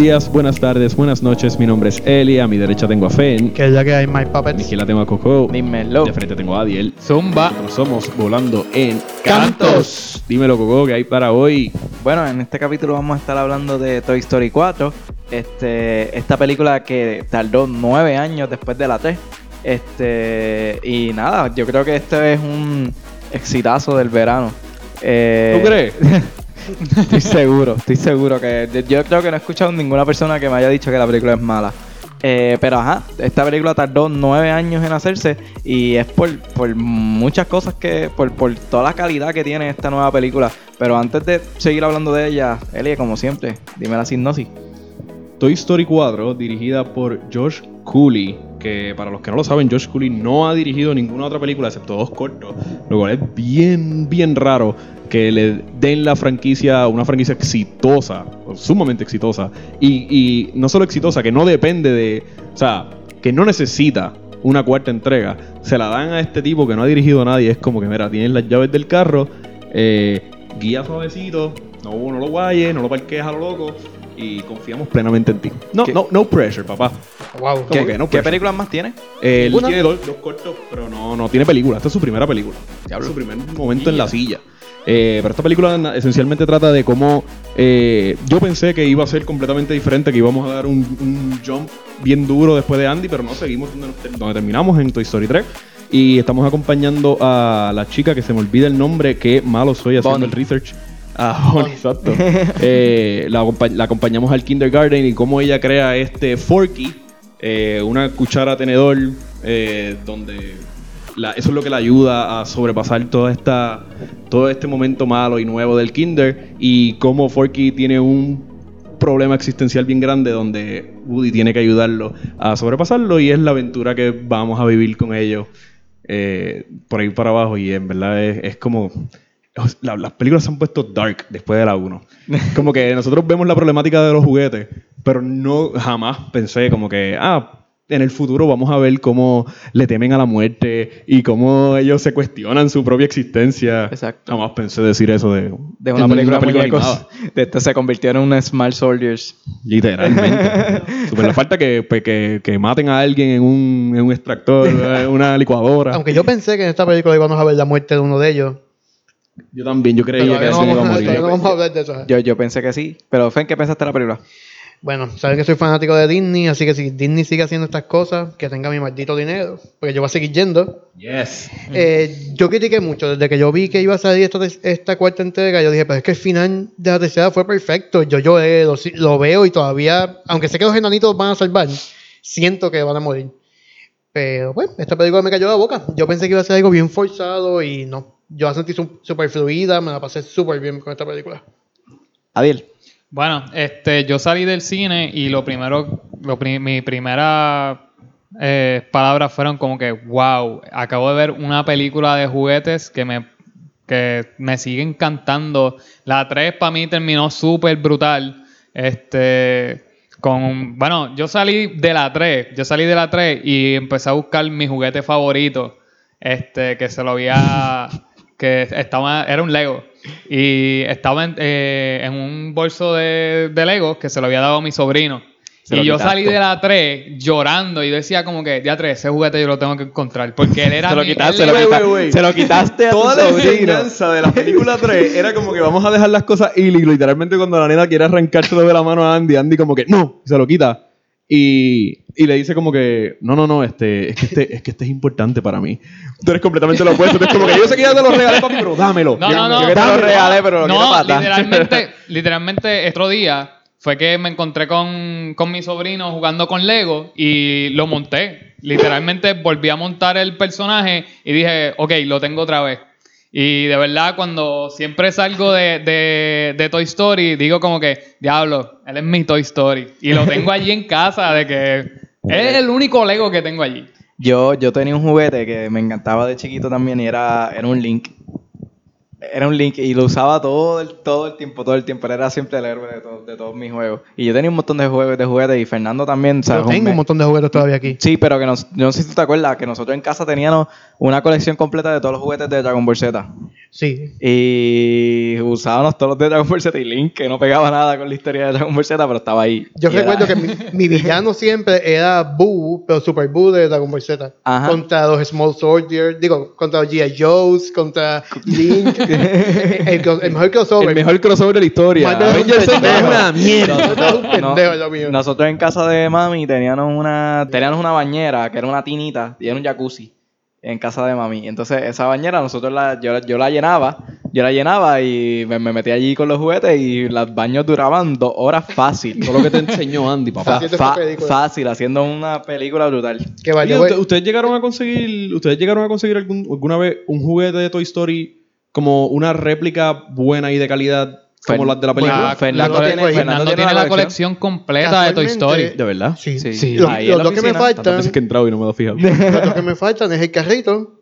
días, buenas tardes, buenas noches. Mi nombre es Eli. A mi derecha tengo a Fen. Que ya que hay My A mi Puppets. izquierda tengo a Coco. Dímelo. De frente tengo a Adiel. Zumba. Nosotros somos Volando en Cantos. Dímelo, Coco, ¿qué hay para hoy? Bueno, en este capítulo vamos a estar hablando de Toy Story 4. Este, esta película que tardó nueve años después de la 3. Este, y nada, yo creo que este es un exitazo del verano. Eh, ¿Tú crees? Estoy seguro, estoy seguro que yo- creo que no he escuchado ninguna persona que me haya dicho que la película es mala. Eh, pero ajá, esta película tardó nueve años en hacerse y es por, muchas cosas que, por, toda la calidad que tiene esta nueva película. Pero antes de seguir hablando de ella, Elie, como siempre, dime la sinopsis. Toy Story 4, dirigida por Josh Cooley, que para los que no lo saben, Josh Cooley no ha dirigido ninguna otra película excepto dos cortos, lo cual es bien, bien raro que le den la franquicia, una franquicia exitosa, sumamente exitosa, y, y no solo exitosa, que no depende de, o sea, que no necesita una cuarta entrega, se la dan a este tipo que no ha dirigido a nadie, es como que, mira, tienes las llaves del carro, eh, guía suavecito, no, no lo guayes, no lo parquees a lo loco, y confiamos plenamente en ti. No, ¿Qué? no, no pressure, papá. Wow. ¿Cómo que no? ¿Qué películas más tiene? Eh, él ¿Ninguna? tiene dos, dos cortos, pero no, no tiene película. Esta es su primera película. Diablo. Es su primer momento en la silla. Eh, pero esta película esencialmente trata de cómo eh, yo pensé que iba a ser completamente diferente, que íbamos a dar un, un jump bien duro después de Andy, pero no seguimos donde, nos donde terminamos en Toy Story 3. Y estamos acompañando a la chica que se me olvida el nombre, que malo soy haciendo Bonnie. el research. Ah, Bonnie, exacto. Eh, la, acompa- la acompañamos al kindergarten y cómo ella crea este Forky, eh, una cuchara tenedor, eh, donde la- eso es lo que le ayuda a sobrepasar toda esta, todo este momento malo y nuevo del kinder y cómo Forky tiene un problema existencial bien grande donde Woody tiene que ayudarlo a sobrepasarlo y es la aventura que vamos a vivir con ellos eh, por ahí para abajo y en verdad es, es como la- las películas se han puesto dark después de la 1 como que nosotros vemos la problemática de los juguetes pero no jamás pensé como que ah en el futuro vamos a ver cómo le temen a la muerte y cómo ellos se cuestionan su propia existencia Exacto. jamás pensé decir eso de, De una película, de muñecos. animada. De este se convirtieron en Smart Soldiers. Literalmente. Super le falta que, pues, que, que maten a alguien en un, en un extractor, en una licuadora. Aunque yo pensé que en esta película íbamos a ver la muerte de uno de ellos. Yo también, yo Pero creía que no ese iba a vamos, morir. todavía no vamos a hablar de eso. Yo, yo pensé que sí. Pero, Fen, ¿qué pensaste de la película? Bueno, saben que soy fanático de Disney, así que si Disney sigue haciendo estas cosas, que tenga mi maldito dinero, porque yo voy a seguir yendo. Yes. Eh, yo critiqué mucho, desde que yo vi que iba a salir esta, esta cuarta entrega, yo dije, pero es que el final de la tercera fue perfecto. Yo lloré, lo, lo veo y todavía, aunque sé que los enanitos van a salvar, siento que van a morir. Pero bueno, esta película me cayó la boca. Yo pensé que iba a ser algo bien forzado y no. Yo la sentí súper fluida, me la pasé súper bien con esta película. Adiel. Bueno, este, yo salí del cine y lo primero, lo pri- mi primera eh, palabras fueron como que, wow, acabo de ver una película de juguetes que me, que me sigue encantando. La 3 para mí terminó súper brutal. Este, con, bueno, yo salí de la 3, yo salí de la 3 y empecé a buscar mi juguete favorito, este, que se lo había, que estaba, era un Lego. Y estaba en, eh, en un bolso de, de Lego que se lo había dado a mi sobrino. Se y yo quitaste. salí de la 3 llorando y decía como que, ya 3, ese juguete yo lo tengo que encontrar. Porque él era Se lo mi- quitaste, él se lo, era- Wait, quita- wait, wait. se lo quitaste a Toda tu la enseñanza de la película 3 era como que vamos a dejar las cosas y literalmente cuando la nena quiere arrancárselo de la mano a Andy, Andy como que no, se lo quita. Y, y le dice como que, no, no, no, este, es, que este, es que este es importante para mí. Tú eres completamente lo opuesto. Tú es como que yo sé que ya te lo regalé, papi, pero dámelo. No, no, no. Yo que te lo regalé, pero lo No, matar. literalmente, literalmente, otro día fue que me encontré con, con mi sobrino jugando con Lego y lo monté. Literalmente volví a montar el personaje y dije, ok, lo tengo otra vez. Y de verdad, cuando siempre salgo de, de, de Toy Story, digo como que, diablo, él es mi Toy Story. Y lo tengo allí en casa, de que es el único Lego que tengo allí. Yo, yo tenía un juguete que me encantaba de chiquito también y era, era un Link. Era un Link y lo usaba todo el, todo el tiempo, todo el tiempo. Era siempre el héroe de, todo- de todos mis juegos. Y yo tenía un montón de juegos de juguetes y Fernando también. Yo tengo un montón de juguetes todavía aquí. Sí, pero que nos, yo no sé si tú te acuerdas que nosotros en casa teníamos una colección completa de todos los juguetes de Dragon Ball Z. Sí. Y usábamos todos los de Dragon Ball Z y Link, que no pegaba nada con la historia de Dragon Ball Z, pero estaba ahí. Yo era- recuerdo que mi, mi villano siempre era Boo, pero Super Boo de Dragon Ball Z. Ajá. Contra los Small Soldiers, digo, contra los G.I. Joes, contra Link. el, mejor crossover. El mejor crossover de la historia. Avengers es una mierda. Nosotros en casa de mami teníamos una, teníamos una bañera que era una tinita y era un jacuzzi en casa de mami. Entonces esa bañera nosotros la, yo, yo la llenaba, yo la llenaba y me, me metí allí con los juguetes y los baños duraban dos horas fácil. Todo lo que te enseñó Andy, papá. Haciendo fa- fácil, haciendo una película brutal. Que vaya, Oye, güey. ¿usted- ¿Ustedes llegaron a conseguir, ustedes llegaron a conseguir algún- alguna vez un juguete de Toy Story como una réplica buena y de calidad como las de la La, película? Bueno, Fernando la cole- tiene- Fernando Fernando tiene, tiene la la colección completa de Toy Story. ¿De verdad? Sí. Sí. Sí. Los, dos que me faltan, veces que he entrado y no me he fijado. los dos que me faltan es el carrito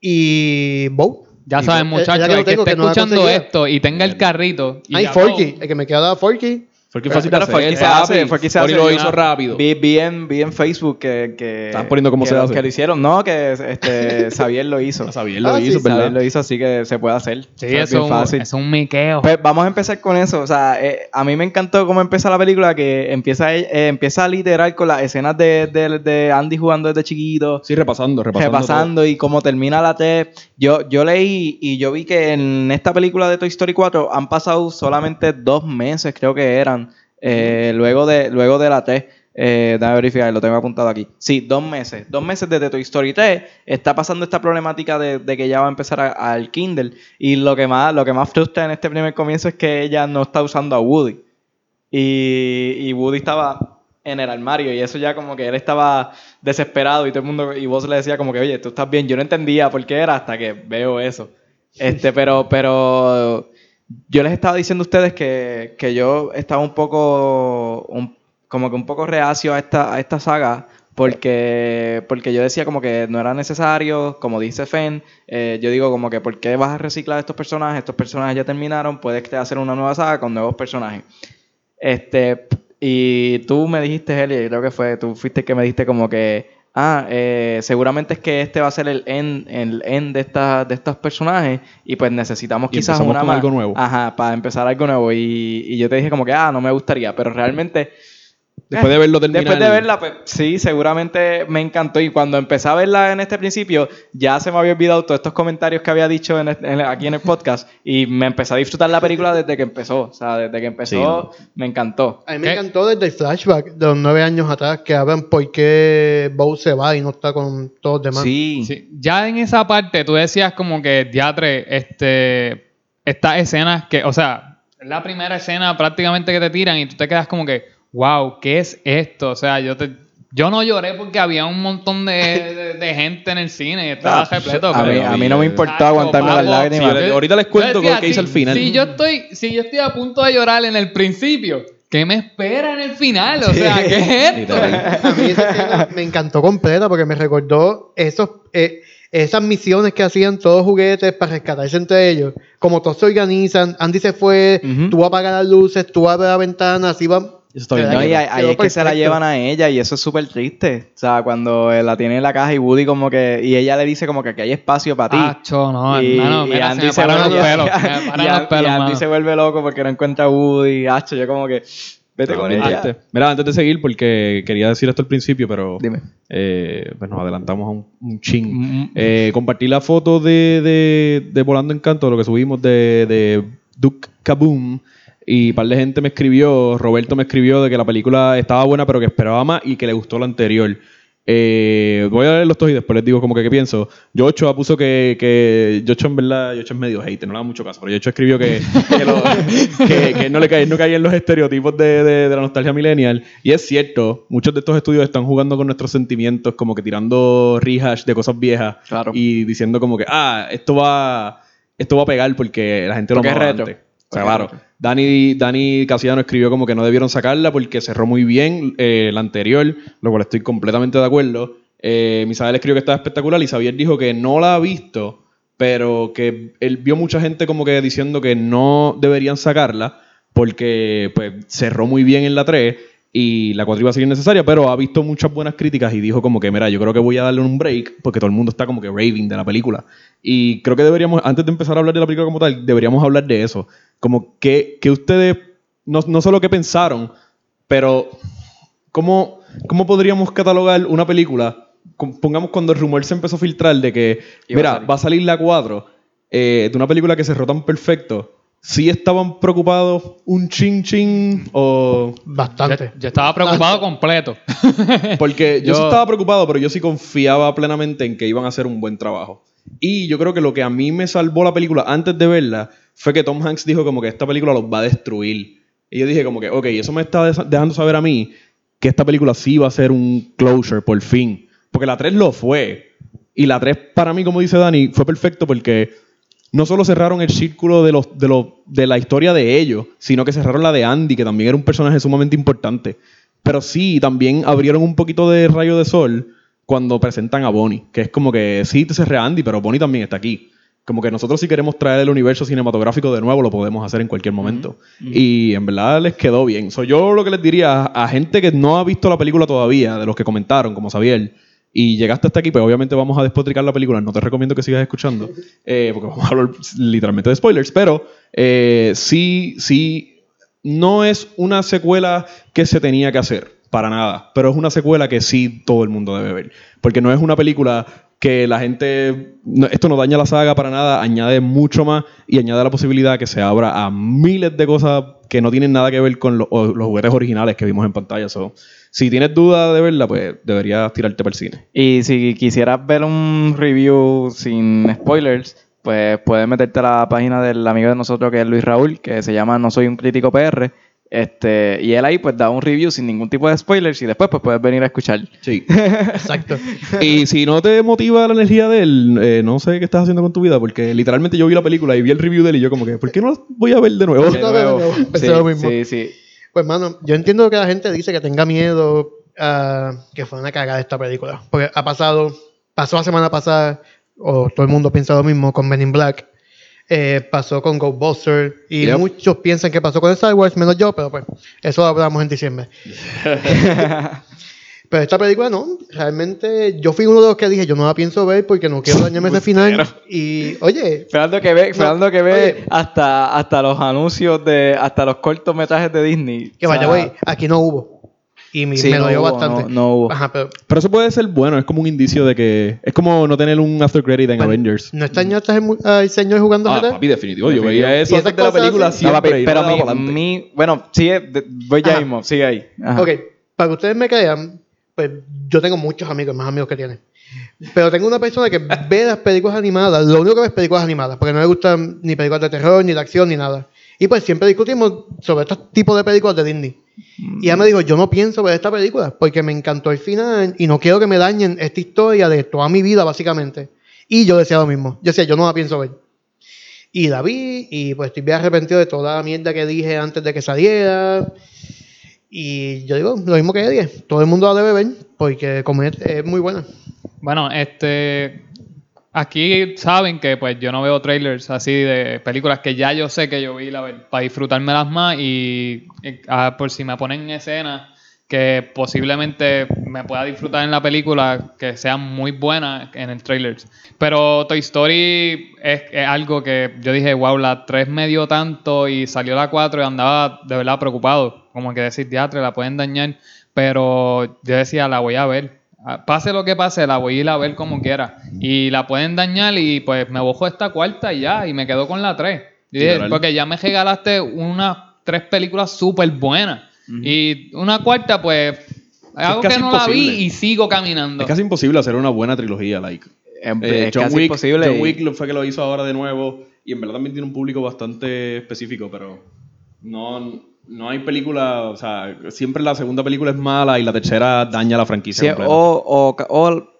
y Bow. Ya Y saben, es muchachos, que el que esté que escuchando esto y tenga el carrito. y Ay, ya Forky. El que me quedaba Forky. Fue que fue que se hace, fue que se hace. lo hizo rápido. Vi, vi en, vi en Facebook que, que Estaban poniendo cómo que se hace. Que lo hicieron, no, que este, Xavier lo hizo. Xavier lo Ah, hizo, sí, ¿verdad? Xavier lo hizo, así que se puede hacer. Sí, eso bien fácil. es un miqueo. Pues vamos a empezar con eso. O sea, eh, a mí me encantó cómo empieza la película, que empieza, eh, empieza literal con las escenas de, de- de Andy jugando desde chiquito, Sí, repasando, repasando. repasando y cómo termina la T. Yo, yo leí y yo vi que en esta película de Toy Story 4 han pasado solamente dos meses, creo que eran, eh, luego, de, luego de la T. Eh, déjame verificar, lo tengo apuntado aquí. Sí, dos meses. Dos meses desde Toy Story 3 está pasando esta problemática de, de que ya va a empezar al Kindle. Y lo que, más, lo que más frustra en este primer comienzo es que ella no está usando a Woody. Y, y Woody estaba en el armario y eso ya como que él estaba desesperado y todo el mundo y vos le decía como que oye tú estás bien yo no entendía por qué era hasta que veo eso este pero pero yo les estaba diciendo a ustedes que, que yo estaba un poco un- como que un poco reacio a esta a esta saga porque porque yo decía como que no era necesario como dice Fen eh, yo digo como que por qué vas a reciclar estos personajes estos personajes ya terminaron puedes hacer una nueva saga con nuevos personajes. Este, y tú me dijiste, Eli, creo que fue, tú fuiste que me dijiste como que, ah, eh, seguramente es que este va a ser el end, el end de, esta- de estos personajes y pues necesitamos Y quizás una con más. algo nuevo. Ajá, para empezar algo nuevo. Y, y yo te dije como que, ah, no me gustaría, pero realmente... Después de verlo terminar. Después de verla, pues sí, seguramente me encantó. Y cuando empecé a verla en este principio, ya se me había olvidado todos estos comentarios que había dicho en en- aquí en el podcast. Y me empecé a disfrutar la película desde que empezó. O sea, desde que empezó, me encantó. A mí me ¿Qué? encantó desde el flashback de los nueve años atrás que hablan por qué Bow se va y no está con todos los demás. Sí. Sí, Ya en esa parte tú decías como que diatre, este, estas escenas que, o sea, es la primera escena prácticamente que te tiran y tú te quedas como que, wow, ¿qué es esto? O sea, yo te, yo no lloré porque había un montón de, de- de gente en el cine y estaba Ah, repleto. A mí, a no me importó aguantarme las lágrimas. Sí, ahorita les cuento lo que hice al final. Si yo estoy, si yo estoy a punto de llorar en el principio, ¿qué me espera en el final? O sea, ¿qué es esto? A mí esa escena me encantó completa porque me recordó esos, eh, esas misiones que hacían todos los juguetes para rescatarse entre ellos. Como todos se organizan, Andy se fue, tú apagas las luces, tú abres la ventana, así va. Eso está bien. ¿Verdad No, y ahí, es que se la llevan a ella y eso es súper triste. O sea, cuando la tiene en la caja y Woody como que... Y ella le dice como que aquí hay espacio para ti. Tacho, no, y, hermano, y mira, Andy se vuelve- y y Andy se loco porque no encuentra a Woody. Hacho, yo como que... Vete con ella. Antes- Mira, antes de seguir, porque quería decir esto al principio, pero Dime. eh, pues nos adelantamos a un, un ching. Mm, Eh, compartí la foto de, de, de Volando Encanto, lo que subimos de, de Duke Kaboom. Y un par de gente me escribió, Roberto me escribió de que la película estaba buena, pero que esperaba más y que le gustó la anterior. Eh, voy a leer los dos y después les digo como que qué pienso. Yocho puso que, que Yocho en verdad, Yocho es medio hater, no le da mucho caso, pero Yocho escribió que, que, lo- que- que no le cae, no en los estereotipos de, de- de la nostalgia millennial. Y es cierto, muchos de estos estudios están jugando con nuestros sentimientos, como que tirando rehash de cosas viejas Claro. y diciendo como que, ah, esto va, esto va a pegar porque la gente Porque lo es retro. antes. O sea, Porque es claro. Dani, Dani Casiano escribió como que no debieron sacarla porque cerró muy bien eh, la anterior, lo cual estoy completamente de acuerdo. Eh, Misael escribió que estaba espectacular y Xavier dijo que no la ha visto, pero que él vio mucha gente como que diciendo que no deberían sacarla porque pues cerró muy bien en la 3 y la 4 iba a ser necesaria, pero ha visto muchas buenas críticas y dijo como que, mira, yo creo que voy a darle un break porque todo el mundo está como que raving de la película. Y creo que deberíamos, antes de empezar a hablar de la película como tal, deberíamos hablar de eso. Como que, que ustedes, no, no solo que pensaron, pero ¿cómo, ¿cómo podríamos catalogar una película? Pongamos cuando el rumor se empezó a filtrar de que, a mira, va a salir la 4 eh, de una película que cerró tan perfecto. ¿Sí estaban preocupados un chin chin o Bastante. Yo, yo estaba preocupado completo. Porque yo, sí estaba preocupado, pero yo sí confiaba plenamente en que iban a hacer un buen trabajo. Y yo creo que lo que a mí me salvó la película antes de verla fue que Tom Hanks dijo como que esta película los va a destruir. Y yo dije como que, ok, eso me está dejando saber a mí que esta película sí va a ser un closure por fin. Porque la 3 lo fue. Y la 3 para mí, como dice Dani, fue perfecto porque no solo cerraron el círculo de, los, de, los, de la historia de ellos, sino que cerraron la de Andy, que también era un personaje sumamente importante. Pero sí, también abrieron un poquito de rayo de sol cuando presentan a Bonnie, que es como que sí te cerré a Andy, pero Bonnie también está aquí. Como que nosotros si queremos traer el universo cinematográfico de nuevo, lo podemos hacer en cualquier momento. Y en verdad les quedó bien. So, yo lo que les diría a, a gente que no ha visto la película todavía, de los que comentaron, como Xavier, y llegaste hasta aquí, pues obviamente vamos a despotricar la película. No te recomiendo que sigas escuchando, eh, porque vamos a hablar literalmente de spoilers. Pero eh, sí, sí, no es una secuela que se tenía que hacer, para nada. Pero es una secuela que sí todo el mundo debe ver. Porque no es una película que la gente. esto no daña la saga para nada, añade mucho más y añade la posibilidad que se abra a miles de cosas que no tienen nada que ver con los juguetes originales que vimos en pantalla. Si tienes duda de verla, pues deberías tirarte para el cine. Y si quisieras ver un review sin spoilers, pues puedes meterte a la página del amigo de nosotros que es Luis Raúl, que se llama No Soy un Crítico PR. Este, y él ahí pues da un review sin ningún tipo de spoilers y después pues puedes venir a escuchar. Sí. Exacto. y si no te motiva la energía de él, eh, no sé qué estás haciendo con tu vida, porque literalmente yo vi la película y vi el review de él y yo como que, ¿por qué no la voy a ver de nuevo? De nuevo. Sí, sí. Pues, mano, yo entiendo que la gente dice que tenga miedo a que fue una cagada esta película. Porque ha pasado, pasó la semana pasada, o todo el mundo piensa lo mismo, con Men in Black. Eh, pasó con Ghostbusters. Y Yep. muchos piensan que pasó con Star Wars, menos yo, pero pues, eso lo hablamos en diciembre. pero esta película no, realmente yo fui uno de los que dije, yo no la pienso ver porque no quiero dañarme ese final. Y, oye, Fernando que ve, Fernando que ve oye. hasta, hasta los anuncios de, hasta los cortometrajes de Disney. que O sea, vaya, güey, aquí no hubo. Y mi- Sí, me no dolió hubo, bastante. no- no hubo. Ajá, pero Pero eso puede ser bueno, es como un indicio de que. Es como no tener un after credit en Bueno, Avengers. ¿No extrañaste al al señor jugando Ah, GTA? papi, definitivo. Yo Definitivo. veía eso ¿Y esas antes de la película así? No, siempre. papi, pero mi, mi- bueno, sigue, de- voy ya Ajá. mismo, sigue ahí. Ajá. Ok, para que ustedes me crean, pues yo tengo muchos amigos, más amigos que tienen. Pero tengo una persona que ve las películas animadas, lo único que ve es películas animadas, porque no le gustan ni películas de terror, ni de acción, ni nada. Y pues siempre discutimos sobre estos tipos de películas de Disney. Y ella me dijo, yo no pienso ver esta película, porque me encantó el final y no quiero que me dañen esta historia de toda mi vida, básicamente. Y yo decía lo mismo. Yo decía, yo no la pienso ver. Y la vi y pues estoy bien arrepentido de toda la mierda que dije antes de que saliera. Y yo digo, lo mismo que dije, todo el mundo la debe ver porque como es, muy buena. Bueno, este. Aquí saben que pues yo no veo trailers así de películas que ya yo sé que yo vi la ver, para disfrutármelas más y, y, ah, por si me ponen escenas que posiblemente me pueda disfrutar en la película que sean muy buenas en el trailer. Pero Toy Story es, es algo que yo dije, wow, la 3 me dio tanto y salió la 4 y andaba de verdad preocupado. Como que decir, teatro, la pueden dañar. Pero yo decía, la voy a ver. Ah, Pase lo que pase, la voy a ir a ver como quiera. Y la pueden dañar y pues me bojo esta cuarta y ya, y me quedo con la 3. Literal. porque ya me regalaste unas tres películas súper buenas. Y una cuarta, pues, algo que casi no la vi imposible. y sigo caminando. Es casi imposible hacer una buena trilogía, like. Es, Eh, es John, casi Wick, imposible. John fue que lo hizo ahora de nuevo. Y en verdad también tiene un público bastante específico, pero no, no hay película. O sea, siempre la segunda película es mala y la tercera daña la franquicia. Sí, o, o, o-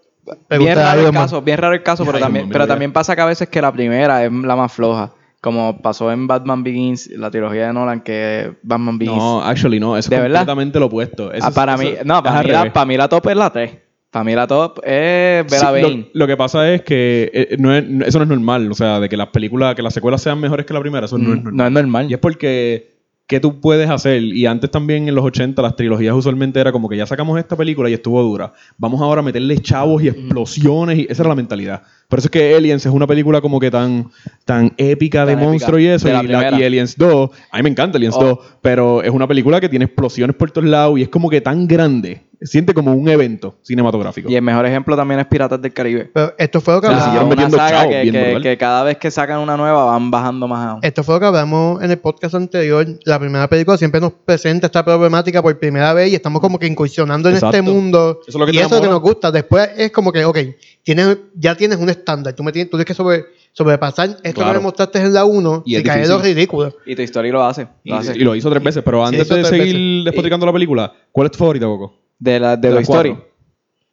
Me bien raro el caso, bien raro el caso, pero también, pero también pasa que a veces que la primera es la más floja, como pasó en Batman Begins, la trilogía de Nolan, que Batman Begins. No, actually no. Eso ¿De es verdad? completamente lo opuesto. Eso Ah, para eso- mí, no, para mí, la, para mí la top es la 3. Para mí la top es Bella Sí, Bane. lo, lo que pasa es que eh, no es- no- eso no es normal. O sea, de que las películas, que las secuelas sean mejores que la primera, eso no es normal. Mm, no es normal. Y es porque, ¿qué tú puedes hacer? Y antes también en los 80 las trilogías usualmente era como que ya sacamos esta película y estuvo dura. Vamos ahora a meterle chavos y explosiones y esa era la mentalidad. Por eso es que Aliens es una película como que tan, tan épica de Tan épica, monstruos y eso. de la y, la- y Aliens 2, a mí me encanta Aliens Oh. 2, pero es una película que tiene explosiones por todos lados y es como que tan grande. Siente como un evento cinematográfico. Y el mejor ejemplo también es Piratas del Caribe. Pero esto fue lo que O sea, hablamos. una metiendo saga chavos que, que- que cada vez que sacan una nueva van bajando más aún. Esto fue lo que hablamos en el podcast anterior. La primera película siempre nos presenta esta problemática por primera vez y estamos como que incursionando en Exacto. este mundo. Eso es lo que y eso es lo que nos gusta. Después es como que, ok, tienes, ya tienes un estándar. Tú, me tienes, tú tienes que sobre, sobrepasar esto Claro. que me mostraste en la 1 Y y caer lo ridículo. Y tu historia lo hace. Y, Lo hace. y lo hizo tres veces. Pero antes hizo de seguir veces. despoticando la película, ¿cuál es tu favorita, Coco? De la de, De Toy Story.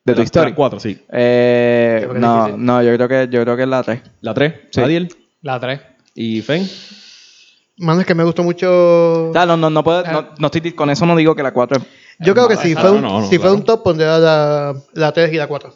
De Toy Story. las cuatro, sí. Eh, no, no, yo creo que yo creo que es la 3. La 3, Sí. Adiel La 3. y Fen. Mano, es que me gustó mucho. No, no, no puedo, no, no estoy, con eso no digo que la 4 es Yo creo que si Exacto, fue un, no, no, si fue un top, pondría la, la 3 y la 4.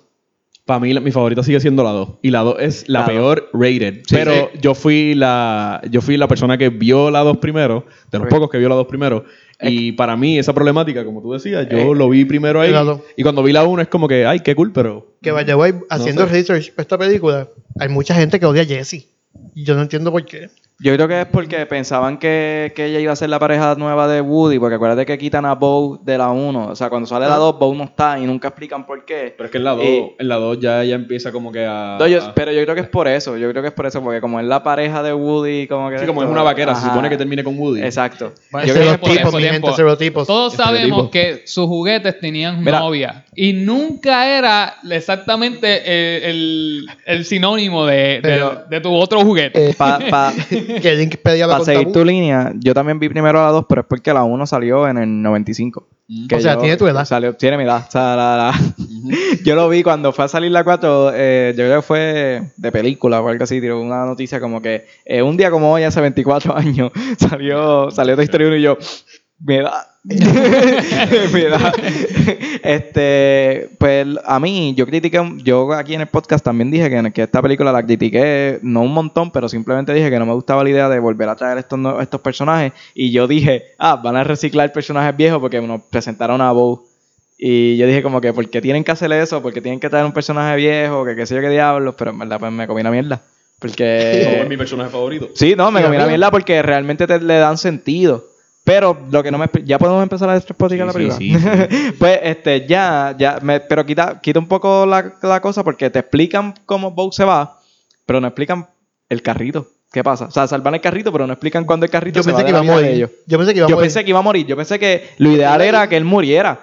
Para mí, la- mi favorita sigue siendo la 2. Y la 2 es la, La dos. peor rated. Sí, pero sí. yo fui la yo fui la persona que vio la 2 primero, de los pocos que vio la 2 primero. Y para mí, esa problemática, como tú decías, yo Eh, lo vi primero ahí. dos. Y cuando vi la 1 es como que, ay, qué cool, pero. Que vaya, güey, haciendo sé. research para esta película, hay mucha gente que odia a Jesse. Yo no entiendo por qué. Yo creo que es porque pensaban que, que ella iba a ser la pareja nueva de Woody, porque acuérdate que quitan a Bo de la 1. O sea, cuando sale la Ah. 2, Bo no está y nunca explican por qué. Pero es que en la 2, Y- en la 2 ya, ya empieza como que a. No, yo- a- pero yo creo que es por eso. Yo creo que es por eso, porque como es la pareja de Woody, como que. sí, como es una vaquera, se supone que termine con Woody. Exacto. Bueno, Yo creo que es por Estereotipos, eso mi gente, estereotipos. Todos sabemos que sus juguetes tenían Mira. novia. Y nunca era exactamente el, el sinónimo de, de- de tu otro juguete. Eh, para pa, que Link pedía la pa seguir tu línea, yo también vi primero la 2, pero es porque la 1 salió en el 95. Mm. Que O sea, yo- tiene tu edad. Salió, tiene mi edad. O sea, la- la- yo lo vi cuando fue a salir la 4, eh, yo creo que fue de película o algo así, tiró una noticia como que eh, un día como hoy, hace 24 años, salió, salió Toy Story 1 y yo, mi edad. este, pues a mí, yo critiqué, yo aquí en el podcast también dije que, que esta película la critiqué, no un montón, pero simplemente dije que no me gustaba la idea de volver a traer estos, estos personajes. Y yo dije, ah, van a reciclar personajes viejos porque nos presentaron a Bo. Y yo dije como que, ¿por qué tienen que hacer eso? ¿Por qué tienen que traer un personaje viejo? Que qué sé yo qué diablos. Pero en verdad, pues me comí una mierda. Porque... es mi personaje favorito. Sí, no, me comí una mierda porque realmente te, le dan sentido. Pero lo que no me... Ya podemos empezar a despoticar la Sí, película. sí, sí, pues, este, ya, ya, me- pero quita, quita un poco la, la cosa porque te explican cómo Bow se va, pero no explican el carrito. ¿Qué pasa? O sea, salvan el carrito, pero no explican cuándo el carrito Yo se pensé va que iba la a morir. Yo pensé que iba a Yo morir. pensé que iba a morir. Yo pensé que lo ideal era que él muriera.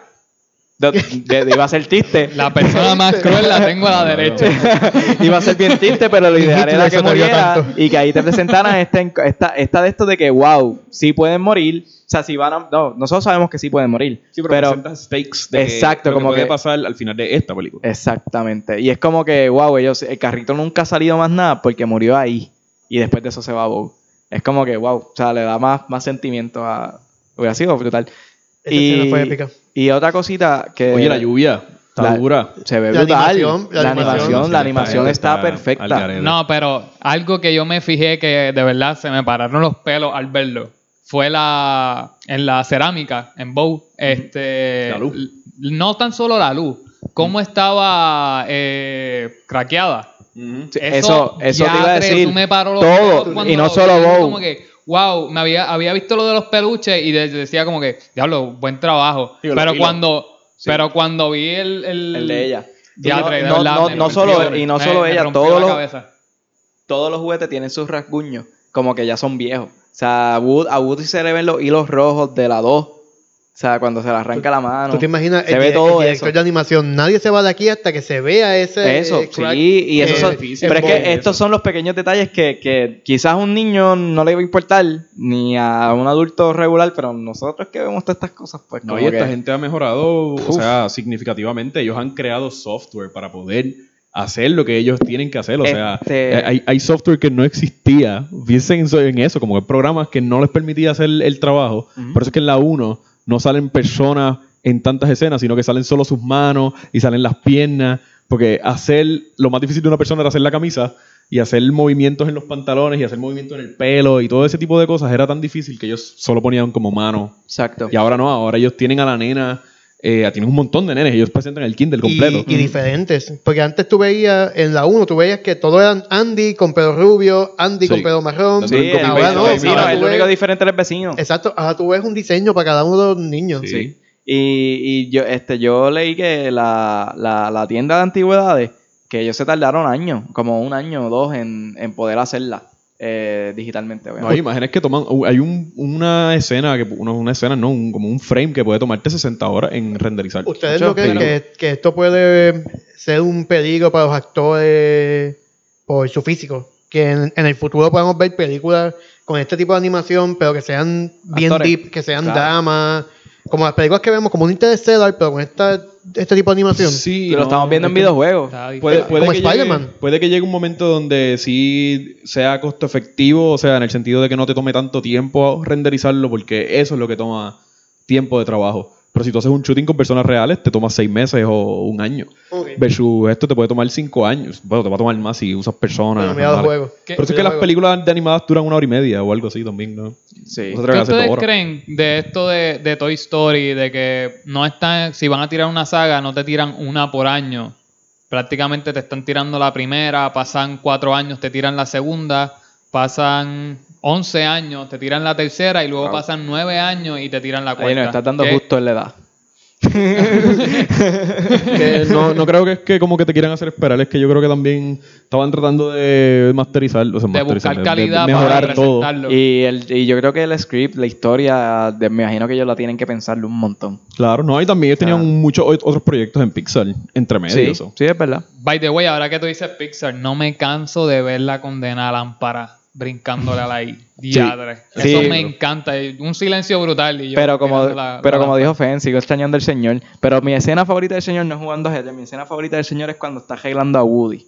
De- de- de- iba a ser triste. La persona más cruel la tengo a la derecha. iba a ser bien triste, pero lo ideal era que murió muriera tanto. y que ahí te presentaran esta, esta, esta de esto de que, wow, sí pueden morir. O sea, si van a... No, nosotros sabemos que sí pueden morir. Sí, pero, pero stakes de Exacto, lo que como puede que- pasar al final de esta película. Exactamente. Y es como que, wow, ellos, el carrito nunca ha salido más nada porque murió ahí. Y después de eso se va a Bow. Es como que, wow, o sea, le da más, más sentimiento a... Hubiera sido brutal. Esa escena fue épica. Y otra cosita que... Oye, la lluvia está la- dura. Se ve La brutal. animación, la la animación. animación, la animación Está- perfecta. No, pero algo que yo me fijé que de verdad se me pararon los pelos al verlo fue la en la cerámica, en Bow. Este, La luz. No tan solo la luz, cómo estaba eh, craqueada. Sí, Eso, eso te iba a decir. me paró los todo, y no lo solo Bow. Wow, me había, había visto lo de los peluches y de- decía como que, diablo, buen trabajo. Digo, pero lo- cuando, Sí. pero cuando vi el, el, El de ella. diatre, de no, verdad, no, me no rompió- solo, y no solo me ella, todos los, cabeza. todos los juguetes tienen sus rasguños, como que ya son viejos. O sea, a Woody se le ven los hilos rojos de la 2. O sea, cuando se le arranca la mano. ¿Tú te imaginas Se el, ve todo el director eso. de animación? Nadie se va de aquí hasta que se vea ese Eso, eh, crack, sí, y esos eh, son, difícil, pero es que estos son los pequeños detalles que, que quizás a un niño no le va a importar, ni a un adulto regular, pero nosotros que vemos todas estas cosas, pues No, y esta que- gente ha mejorado, o Uf. sea, significativamente. Ellos han creado software para poder hacer lo que ellos tienen que hacer. O sea, Este- eh, hay, hay software que no existía. Piensen en eso- eso, como que programas que no les permitía hacer el trabajo. Ujú. Por eso es que en la 1 no salen personas en tantas escenas, sino que salen solo sus manos y salen las piernas. Porque hacer lo más difícil de una persona era hacer la camisa y hacer movimientos en los pantalones y hacer movimientos en el pelo y todo ese tipo de cosas era tan difícil que ellos solo ponían como mano. Exacto. Y ahora no, ahora ellos tienen a la nena, eh, tienen un montón de nenes, ellos presentan el Kindle completo. Y, y diferentes. Porque antes tú veías, en la 1, tú veías que todos eran Andy con pelo rubio, Andy Sí. con pelo marrón. Sí, el, ahora no. el vecino, ahora el único ves- diferente era el vecino. Exacto, ahora tú ves un diseño para cada uno de los niños. Sí. Sí. Y, y yo, este, yo leí que la, la, la tienda de antigüedades, que ellos se tardaron años, como un año o dos en, en poder hacerla eh, digitalmente. No, hay obviamente. imágenes que toman. uh, Hay un- una escena, que una, una escena, no, un- como un frame que puede tomarte 60 horas en renderizar. ¿Ustedes no creen que, que esto puede ser un peligro para los actores por su físico? Que en, en el futuro podamos ver películas con este tipo de animación, pero que sean bien Actores. deep, que sean Claro. dramas, como las películas que vemos, como un Interstellar, pero con esta, este tipo de animación. Sí, Y lo estamos viendo en videojuegos. Puede, Como que llegue, Spider-Man. puede que llegue un momento donde sí sea costo efectivo, o sea, en el sentido de que no te tome tanto tiempo renderizarlo, porque eso es lo que toma tiempo de trabajo. Pero si tú haces un shooting con personas reales, te toma seis meses o un año. Ok. Versus esto te puede tomar cinco años. Bueno, te va a tomar más si usas personas. Bueno, mira los normales. juegos. ¿Qué- Pero es que las películas de animadas duran una hora y media o algo así también, ¿no? Sí. No ¿Qué ustedes creen de esto de, de Toy Story? De que no están, si van a tirar una saga, no te tiran una por año. Prácticamente te están tirando la primera, pasan cuatro años, te tiran la segunda, pasan 11 años, te tiran la tercera y luego Wow. pasan nueve años y te tiran la Ahí cuarta. nos estás dando ¿Qué- justo en la edad. Que no, no creo que es que como que te quieran hacer esperar, es que yo creo que también estaban tratando de masterizar, o sea, De masterizar, buscar calidad mejorar para todo. presentarlo. Y, el, y yo creo que el script, la historia, de- me imagino que ellos la tienen que pensarlo un montón. Claro, no, y también ellos tenían Ah. muchos otros proyectos en Pixar, entre medio. Sí, eso. sí, es verdad. By the way, ahora que tú dices Pixar, no me canso de ver la condena a Lámpara brincándole a la I. Diadre. Sí. Eso Sí. me encanta. Un silencio brutal. Y yo Pero como, la- pero la como dijo Fen, sigo extrañando al señor. Pero mi escena favorita del señor no es jugando ajedrez. Mi escena favorita del señor es cuando está arreglando a Woody.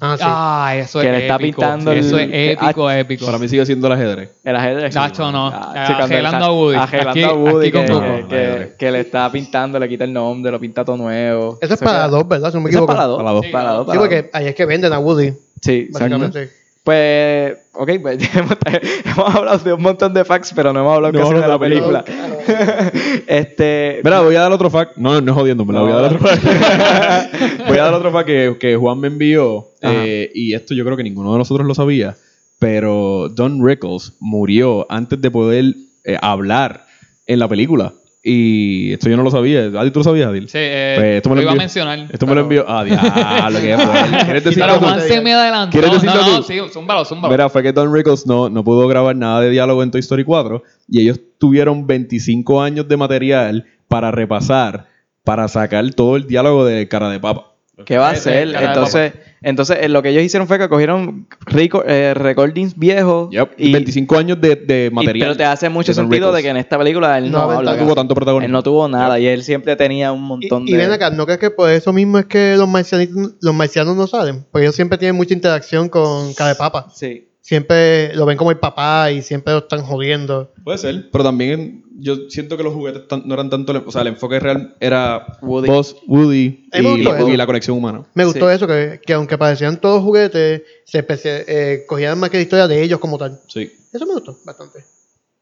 Ah, sí. Ah, eso Que es le está épico. pintando el- Eso es épico, épico. Para mí sigue siendo el ajedrez. El ajedrez. Nacho, no. Ah, Ah, sí, a Woody. arreglando Aquí- a Woody aquí con que, que- que- que le está pintando, le quita el nombre, lo pinta todo nuevo. Eso es para queda- dos, ¿verdad? Si no me Eso es equivoco. para dos. Para dos. Sí, Para dos, Sí, para dos. porque ahí es que venden a Woody, Sí, exacto. básicamente. Pues, ok, pues hemos, hemos hablado de un montón de facts, pero no hemos hablado No casi hemos de la película. este, Mira, voy a dar otro fact. No, no es jodiendo, me la voy a dar No. otro fact. voy a dar otro fact que, que Juan me envió. Eh, y esto yo creo que ninguno de nosotros lo sabía. Pero Don Rickles murió antes de poder eh, hablar en la película. Y esto yo no lo sabía. Adil, ¿tú lo sabías, Adil? Sí, eh, Pues esto me lo iba a mencionar. Esto me lo envió. Ah, diablo, qué bueno. ¿Quieres decirlo Pero? Juan se me adelantó. ¿Quieres No, decirlo no, tú? sí, zúmbalo, zúmbalo. Mira, fue que Don Rickles no, no pudo grabar nada de diálogo en Toy Story 4 y ellos tuvieron 25 años de material para repasar, para sacar todo el diálogo de cara de papa. ¿Qué va a hacer? Entonces, entonces eh, lo que ellos hicieron fue que cogieron rico- eh, recordings viejos Yep, y, 25 años de, de y- material. pero te hace mucho sentido de que en esta película él no, No, habla. no tuvo tanto protagonismo. Él no tuvo nada y él siempre tenía un Y, montón y de... ven acá, ¿no crees que por eso mismo es que los marcianitos, los marcianos no salen? Porque ellos siempre tienen mucha interacción con cada papa. Sí. Siempre lo ven como el papá y siempre lo están jodiendo. Puede ser, pero también yo siento que los juguetes tan- no eran tanto, o sea, el enfoque real era Woody. Buzz, Woody y, la conexión humana. Me gustó Sí. eso, que, que aunque parecían todos juguetes, se eh, cogían más que la historia de ellos como tal. Sí. Eso me gustó bastante.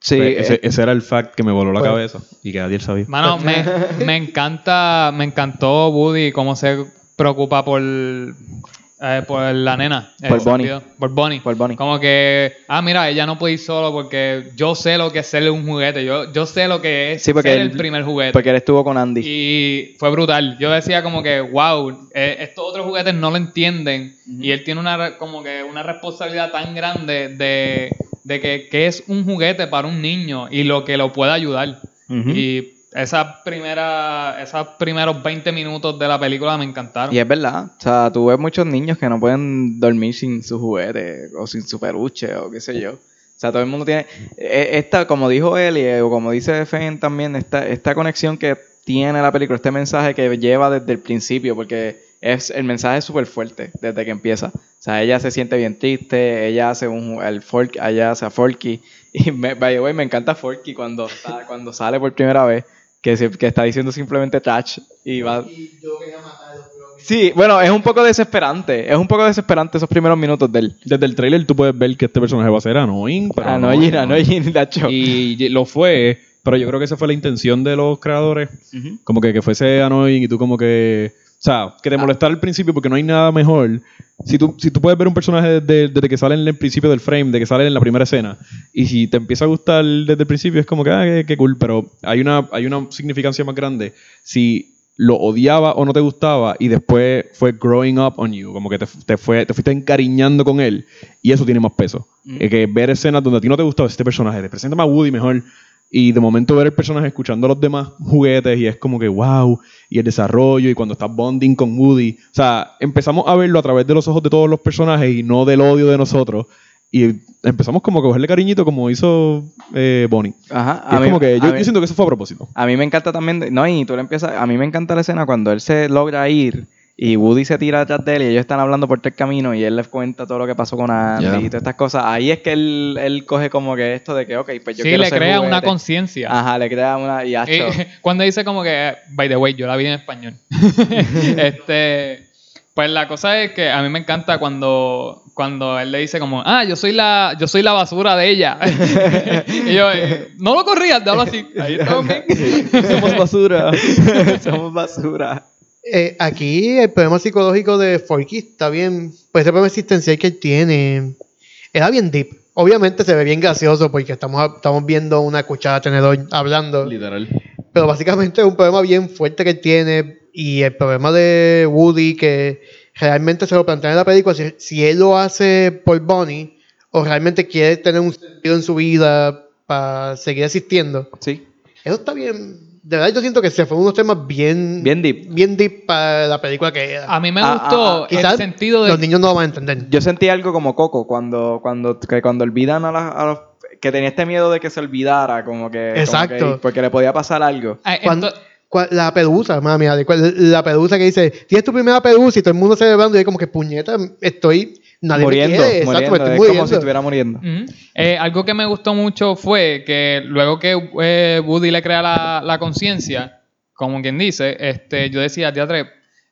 Sí, Pues ese, eh, ese era el fact que me voló la Bueno. cabeza y que Adiel sabía. Mano, me, me encanta, me encantó Woody cómo se preocupa por, eh, por la nena. eh, Por me Bonnie. Por Bonnie. Por Bonnie. Como que, ah, mira, ella no puede ir solo porque yo sé lo que es ser un juguete. Yo, yo sé lo que es Sí, ser él- el primer juguete. porque él estuvo con Andy. Y fue brutal. Yo decía como que, wow, eh, estos otros juguetes no lo entienden. Y él tiene una como que una responsabilidad tan grande de, de que, que es un juguete para un niño y lo que lo puede ayudar. Ujú. Y esa primera, esos primeros 20 minutos de la película me encantaron. Y es verdad, o sea, tú ves muchos niños que no pueden dormir sin su juguete o sin su peluche o qué sé yo. O sea, todo el mundo tiene eh, esta, como dijo Eli o como dice Fen también, esta, esta conexión que tiene la película, este mensaje que lleva desde el principio, porque es el mensaje es súper fuerte desde que empieza. O sea, ella se siente bien triste, ella hace un el folk, ella hace a Forky y me, by me encanta Forky cuando cuando sale por primera vez. Que, se- que está diciendo simplemente touch y va... Sí, bueno, es un poco desesperante. Es un poco desesperante esos primeros minutos de él. Desde el trailer tú puedes ver que este personaje va a ser annoying, pero Ah, no, Gina, no. Y lo fue, pero yo creo que esa fue la intención de los creadores. Como que, que fuese annoying y tú como que... O sea, que te molestara al principio porque no hay nada mejor. Si tú, si tú puedes ver un personaje desde, desde que sale en el principio del frame, de que sale en la primera escena, y si te empieza a gustar desde el principio, es como que, ah, qué, qué cool, pero hay una, hay una significancia más grande. Si lo odiaba o no te gustaba y después fue growing up on you, como que te, te fue, te fuiste encariñando con él, y eso tiene más peso. Mm. Que ver escenas donde a ti no te gustaba este personaje, te presenta a Woody mejor, y de momento ver el personaje escuchando a los demás juguetes y es como que wow, y el desarrollo y cuando estás bonding con Woody. O sea, empezamos a verlo a través de los ojos de todos los personajes y no del odio de nosotros. Y empezamos como a cogerle cariñito como hizo eh, Bonnie. Ajá. Y es como que yo, a yo mí- siento que eso fue a propósito. A mí me encanta también, no, y tú le empiezas, a mí me encanta la escena cuando él se logra ir y Woody se tira detrás de él y ellos están hablando por tres caminos y él les cuenta todo lo que pasó con Andy Yeah. y todas estas cosas. Ahí es que él, él coge como que esto de que, ok, pues yo sí, quiero le ser crea una conciencia. Ajá, le crea una, y hacho, Eh, cuando dice como que, by the way, yo la vi en español. este, pues la cosa es que a mí me encanta cuando, cuando él le dice como, ah, yo soy la, yo soy la basura de ella. y yo, eh, no lo corrías, te hablo así. Ahí estamos bien. somos basura, somos basura. Eh, aquí el problema psicológico de Forky está bien. Pues ese problema existencial que él tiene era bien deep. Obviamente se ve bien gracioso porque estamos, estamos viendo una cuchara tenedor hablando. Literal. Pero básicamente es un problema bien fuerte que él tiene. Y el problema de Woody, que realmente se lo plantea en la película, si, si él lo hace por Bonnie, o realmente quiere tener un sentido en su vida para seguir existiendo. Sí. Eso está bien. De verdad, yo siento que se fue unos temas bien. Bien deep. Bien deep para la película que era. A mí me Ah, gustó ah, ah, Quizás el sentido de... los niños no lo van a entender. Yo sentí algo como Coco cuando, cuando, que cuando olvidan a, las- a los que tenía este miedo de que se olvidara, como que, como Exacto. que- porque le podía pasar algo. Ah, Cuando- la pedusa, mami, la pedusa que dice, tienes tu primera pedusa y todo el mundo celebrando y es como que puñeta, estoy, nadie muriendo, me quiere, exacto, muriendo, me estoy es muriendo. como si estuviera muriendo. Eh, algo que me gustó mucho fue que luego que eh, Woody le crea la, la conciencia, como quien dice, este, yo decía, teatre,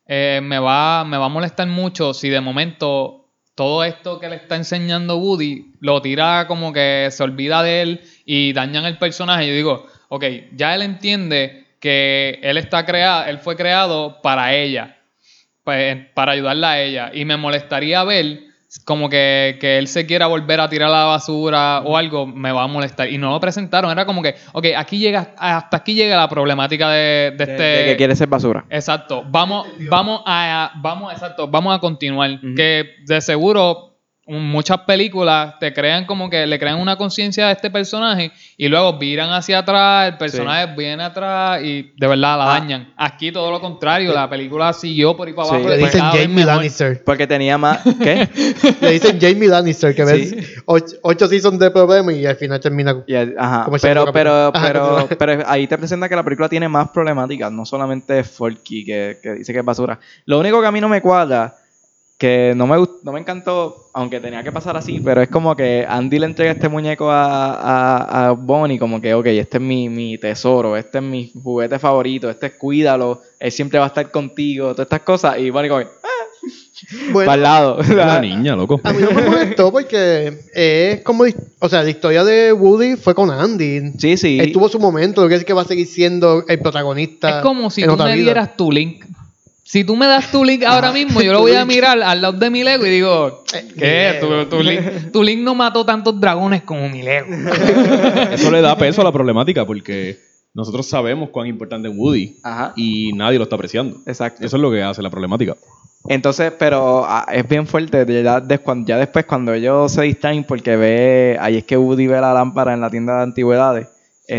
me, va, me va a molestar mucho si de momento todo esto que le está enseñando Woody lo tira como que se olvida de él y dañan el personaje. Yo digo, ok, ya él entiende que él está creado, él fue creado para ella pues, para ayudarla a ella. Y me molestaría ver como que, que él se quiera volver a tirar a la basura o algo, me va a molestar. Y no lo presentaron, era como que, ok, aquí llega, hasta aquí llega la problemática de, de De, este... de que quiere ser basura. Exacto. Vamos, vamos a, vamos, exacto, vamos a continuar. Que de seguro muchas películas te crean como que le crean una conciencia a este personaje y luego viran hacia atrás, el personaje viene atrás y de verdad la Ah. dañan. Aquí todo lo contrario, la película siguió por ahí para Sí. abajo. Le fue dicen Jamie. Lannister. Porque tenía más. ¿Qué? Le dicen Jamie Lannister, que Sí. ves ocho, ocho seasons de problemas y al final termina. Y el- ajá. Como Pero, pero, pero, pero ahí te presenta que la película tiene más problemáticas, no solamente Forky, que, que dice que es basura. Lo único que a mí no me cuadra, que no me, no me encantó, aunque tenía que pasar así, pero es como que Andy le entrega este muñeco a, a, a Bonnie, como que, ok, este es mi, mi tesoro, este es mi juguete favorito, este es cuídalo, él siempre va a estar contigo, todas estas cosas, y Bonnie como que, Bueno, para el lado. Una niña, loco. a mí no me molestó porque es como, o sea, la historia de Woody fue con Andy. Sí, sí. Él tuvo su momento, lo que es que va a seguir siendo el protagonista. Es como si tú me dieras tu link. Si tú me das tu link ahora mismo, yo lo voy a mirar al lado de mi Lego y digo, ¿qué? Tu, tu link, tu link no mató tantos dragones como mi Lego. Eso le da peso a la problemática porque nosotros sabemos cuán importante es Woody Ajá. y nadie lo está apreciando. Exacto. Eso es lo que hace la problemática. Entonces, pero ah, es bien fuerte. Ya, des- cuan- ya después, cuando ellos se distraen, porque ve. Ahí es que Woody ve la lámpara en la tienda de antigüedades.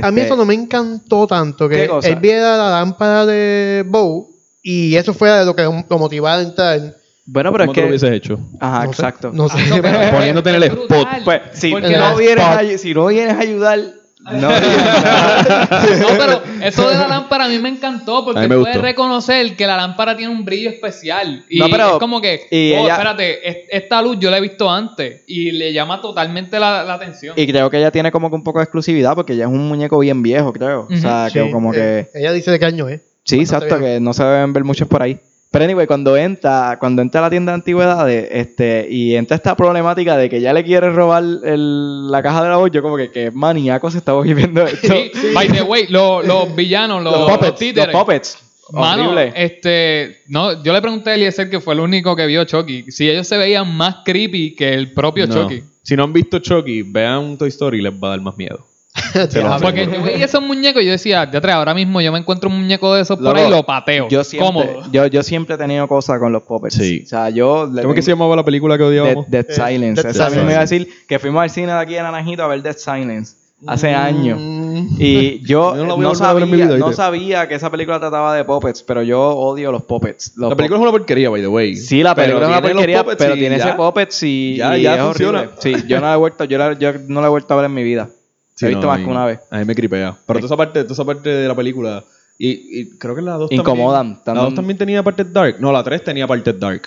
A mí este, eso no me encantó tanto, que ¿Qué cosa? él viera la lámpara de Bow y eso fue lo que lo motivaba a entrar. Bueno, pero es ¿Cómo lo que. hubieses hecho? Ajá, No sé, exacto. no sé. Ah, no, pero- Poniéndote en el es spot. Pues, si, no el vienes spot. a, si no vienes a ayudar, No, No, pero eso de la lámpara a mí me encantó porque me puedes reconocer que la lámpara tiene un brillo especial. Y No, pero- es como que, y oh, ella- espérate, es- esta luz yo la he visto antes y le llama totalmente la, la atención. Y creo que ella tiene como que un poco de exclusividad porque ella es un muñeco bien viejo, creo. O sea, Sí, que como eh, que... ella dice de qué año es. Sí, bastante exacto, que no se deben ver muchos por ahí. Pero anyway, cuando entra, cuando entra a la tienda de antigüedades, este, y entra esta problemática de que ya le quiere robar el- la caja de la voz, yo como que, que maníaco se está viviendo esto. Sí, By the way, lo- los villanos, los, Los los puppets, títeres. los puppets. Mano, Horrible. este, no, yo le pregunté a Eliezer que fue el único que vio Chucky, si ellos se veían más creepy que el propio No. Chucky. Si no han visto Chucky, vean Toy Story y les va a dar más miedo. Porque yo veía esos muñecos y yo decía, ya atrás, ahora mismo yo me encuentro un muñeco de esos por ahí y lo pateo. Yo siempre, Cómodo. yo, yo siempre he tenido cosas con los puppets. Sí. O sea, yo... ¿Cómo que se llamaba la película que Dead, odiábamos? Dead Eh, Silence. Dead Esa misma me iba a Silence. decir que fuimos al cine de aquí en Naranjito a ver Dead Silence hace años. Mm, Y yo Yo no no, voy a volver a ver en mi sabía, vida, no sabía que esa película trataba de puppets, pero yo odio los puppets. Los La película es una porquería, by the way. Sí, la Pero película es una porquería, pero tiene ya. ese puppets y, Ya, y ya es funciona. horrible. Sí, yo no la he vuelto, yo, la- yo no la he vuelto a ver en mi vida. Sí, he visto no, más a que mí- una vez. A mí me cripea. Pero toda esa parte, toda esa parte de la película. Y, y creo que la 2 Incomodan, También, la tanto- 2 también tenía partes dark. No, la 3 tenía partes dark.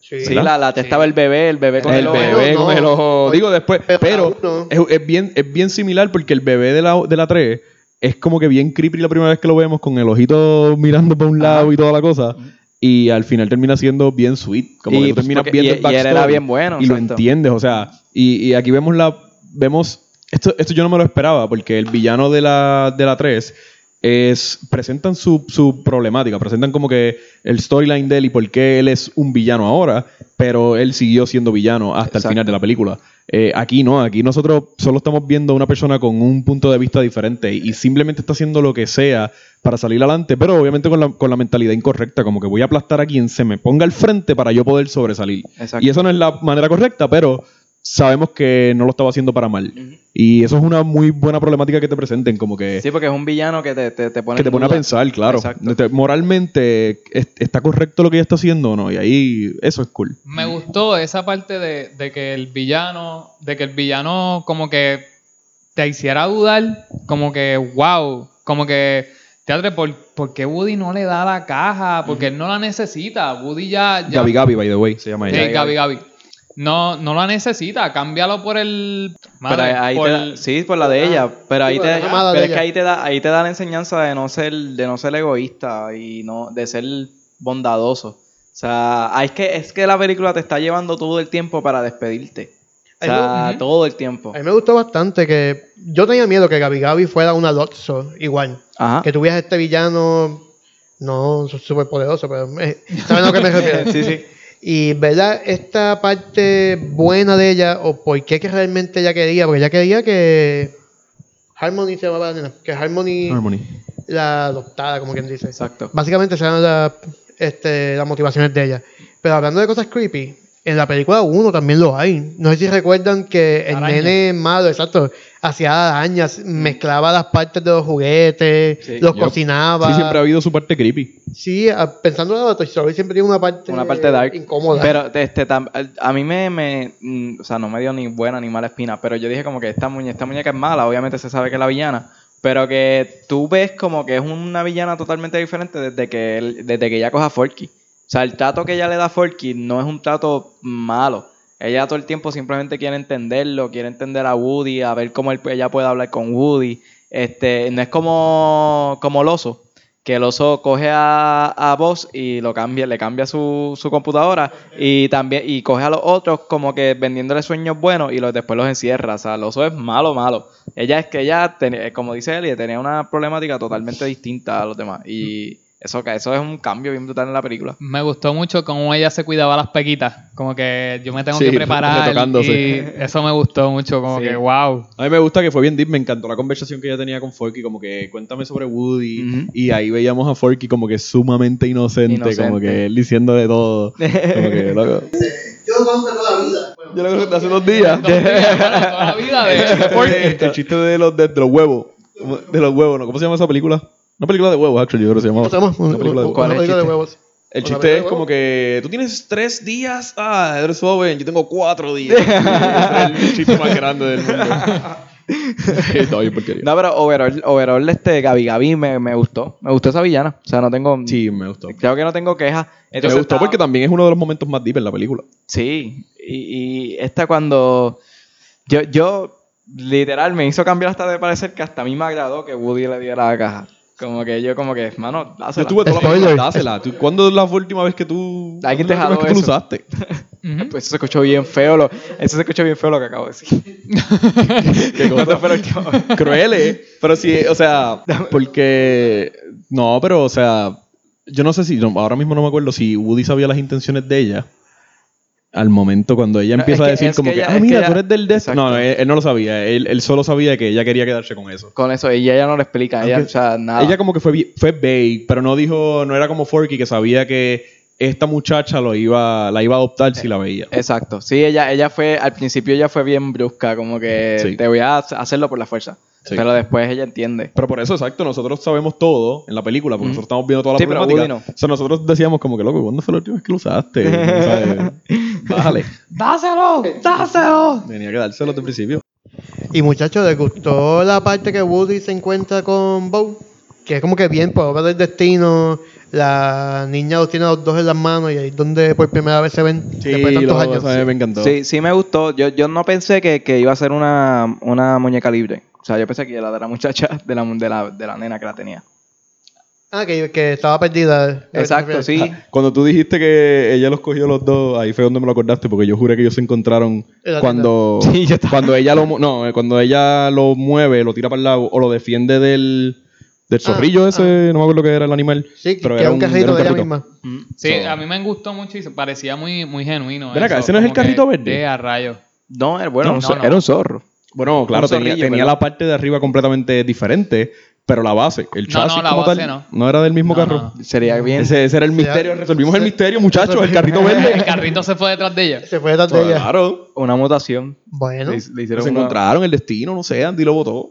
sí. Sí, la, la estaba el bebé, el bebé con el el ojo. bebé no. con el ojo. Digo después, Pero pero no. es, es bien, es bien similar porque el bebé de la, de la 3 es como que bien creepy la primera vez que lo vemos con el ojito mirando para un lado y toda la cosa. Y al final termina siendo bien sweet. Como Y, que tú pues, terminas porque- viendo y- el y él era backstory bien bueno, Y lo entiendes, o sea. Y, y aquí vemos la. Vemos. Esto, esto yo no me lo esperaba porque el villano de la, de la 3 es, presentan su, su problemática, presentan como que el storyline de él y por qué él es un villano ahora, pero él siguió siendo villano hasta Exacto. el final de la película. Eh, aquí no, aquí nosotros solo estamos viendo a una persona con un punto de vista diferente y simplemente está haciendo lo que sea para salir adelante, pero obviamente con la, con la mentalidad incorrecta, como que voy a aplastar a quien se me ponga al frente para yo poder sobresalir. Exacto. Y eso no es la manera correcta, pero sabemos que no lo estaba haciendo para mal. Y eso es una muy buena problemática que te presenten, como que, Sí, porque es un villano que te, te, te pone que te pone a pensar, claro. Exacto. Moralmente, ¿es- ¿está correcto lo que ella está haciendo o no? Y ahí, eso es cool. Me gustó esa parte de, de que el villano, de que el villano como que te hiciera dudar, como que, wow, como que, teatro, ¿por, por qué Woody no le da la caja? Porque él no la necesita. Woody ya... ya Gabi Gabi, by the way, se llama Sí, ella. Gaby, Gaby. No, no la necesita, cámbialo por el... Pero Madre, ahí por te da- el- sí, por la de ella. Pero ahí te, pero que ahí te da, ahí te da la enseñanza de no ser, de no ser egoísta y no, de ser bondadoso. O sea, ah, es que, es que la película te está llevando todo el tiempo para despedirte. O sea, todo el tiempo. A mí me gustó bastante que yo tenía miedo que Gabi Gabi fuera una Lotso igual. Ajá. Que tuvieras este villano no súper poderoso, pero eh, ¿saben a lo que me refiero? Sí, sí. Y verdad, esta parte buena de ella, o por qué que realmente ella quería, porque ella quería que Harmony se llamaba la nena, que Harmony, Harmony. la adoptada, como quien dice. Exacto. Básicamente esas eran las este, las motivaciones de ella. Pero hablando de cosas creepy, en la película 1 también lo hay. No sé si recuerdan que el Araña. nene malo, exacto, hacía arañas, mezclaba las partes de los juguetes, Sí, los yo- cocinaba. Sí, siempre ha habido su parte creepy. Sí, pensando en la Toy Story siempre tiene una parte, Una parte dark. incómoda. Pero este, tam- a mí me, me mm, o sea, no me dio ni buena ni mala espina, pero yo dije como que esta, muñe esta muñeca es mala, obviamente se sabe que es la villana, pero que tú ves como que es una villana totalmente diferente desde que, él- desde que ella coja Forky. O sea, el trato que ella le da a Forky no es un trato malo. Ella todo el tiempo simplemente quiere entenderlo, quiere entender a Woody, a ver cómo él- ella puede hablar con Woody. Este, no es como, como el oso, que el oso coge a, a Buzz y lo cambia, le cambia su, su computadora y también y coge a los otros como que vendiéndole sueños buenos y los, después los encierra. O sea, el oso es malo, malo. Ella es que ella, ten- como dice Eli, tenía una problemática totalmente distinta a los demás. Y eso, que eso es un cambio bien brutal en la película. Me gustó mucho cómo ella se cuidaba las pequitas. Como que yo me tengo Sí, que preparar. retocándose. Y eso me gustó mucho. Como Sí. que, wow. A mí me gusta que fue bien deep, me encantó la conversación que ella tenía con Forky, como que cuéntame sobre Woody, y ahí veíamos a Forky como que sumamente inocente, Inocente. como que él diciendo de todo, como que, loco. Yo lo conozco toda la vida. Yo lo conozco hace dos días. Dos días, bueno, toda la vida de, de Forky. el chiste de los, de, de los huevos, de los huevos, ¿no? ¿Cómo se llama esa película? Una película de huevos, actually, yo creo que se llamaba. ¿Cómo se llama? Una película de huevos. ¿Cuál es el película de chiste? huevos. El Una chiste película es de como huevos. que tú tienes tres días, ah, eres joven, yo tengo cuatro días. Ese es el chiste más grande del mundo. Está bien porquería. No, pero overall, overall este Gabi Gabi me, me gustó. Me gustó esa villana. O sea, no tengo. Sí, me gustó. Creo que no tengo quejas. me gustó estaba- porque también es uno de los momentos más deep en la película. Sí. Y, y esta cuando. Yo, yo literal me hizo cambiar hasta de parecer que hasta a mí me agradó que Woody le diera la caja. Como que yo, como que, mano, Yo dásela. tuve toda la película, dásela. ¿Tú- ¿Cuándo es la última vez que tú... Alguien te ¿cuándo es la jaló última vez que tú eso. lo usaste? Pues eso se escuchó bien feo. Lo, eso se escuchó bien feo lo que acabo de decir. ¿Qué cosa? Cruel, ¿eh? Pero sí, o sea, porque... No, pero, o sea, yo no sé si... no, ahora mismo no me acuerdo si Woody sabía las intenciones de ella. Al momento cuando ella empieza a decir como que que, ella- ah, que mira, ella- tú eres del Death. No, no, él, él no lo sabía. Él, él solo sabía que ella quería quedarse con eso. Con eso, y ella no lo explica. Ella, o sea, nada. Ella como que fue, fue vague, pero no dijo, no era como Forky que sabía que esta muchacha lo iba, la iba a adoptar si la veía. Exacto. Sí, ella, ella fue, al principio ella fue bien brusca, como que Sí. te voy a hac- hacerlo por la fuerza. Sí. Pero después ella entiende. Pero por eso, exacto, nosotros sabemos todo en la película, porque nosotros estamos viendo toda la Sí, pero problemática. Woody no. O sea, nosotros decíamos como que, loco, ¿cuándo fue la última vez que lo usaste? ¿Sabes? Bájale. ¡Dáselo! ¡Dáselo! Tenía que dárselo desde el principio. Y muchachos, ¿les gustó la parte que Woody se encuentra con Bo? Que es como que bien por obra del destino. La niña los tiene a los dos en las manos y ahí es donde por primera vez se ven Sí, después de tantos lo- años. sea, me encantó. Sí, sí me gustó. Yo, yo no pensé que, que iba a ser una, una muñeca libre. O sea, yo pensé que era de la muchacha, de la, de la, de la nena que la tenía. Ah, que, que estaba perdida. Exacto, sí. Cuando tú dijiste que ella los cogió los dos, ahí fue donde me lo acordaste, porque yo juré que ellos se encontraron cuando, Sí, cuando ella lo no, eh, cuando ella lo mueve, lo tira para el lado o lo defiende del, del Ah, zorrillo ese, no me acuerdo qué era el animal. Sí, pero que era un carrito era un de ella misma. Mm. Sí, So- a mí me gustó mucho y se parecía muy, muy genuino. Ven acá, eso, ¿ese no es el que carrito verde? De a rayos. No, era, bueno, No, no. era un zorro. Bueno, claro, tenía, tenía la parte de arriba completamente diferente, pero la base, el No, chasis no, la como base tal, no. era del mismo No, carro. no, Sería bien. Ese, ese era el misterio, resolvimos el misterio, muchachos, el carrito verde. El carrito se fue detrás de ella. Se fue detrás de ella. Claro. Una mutación. Bueno, Le, le hicieron Se una- encontraron el destino, no sé, Andy lo votó.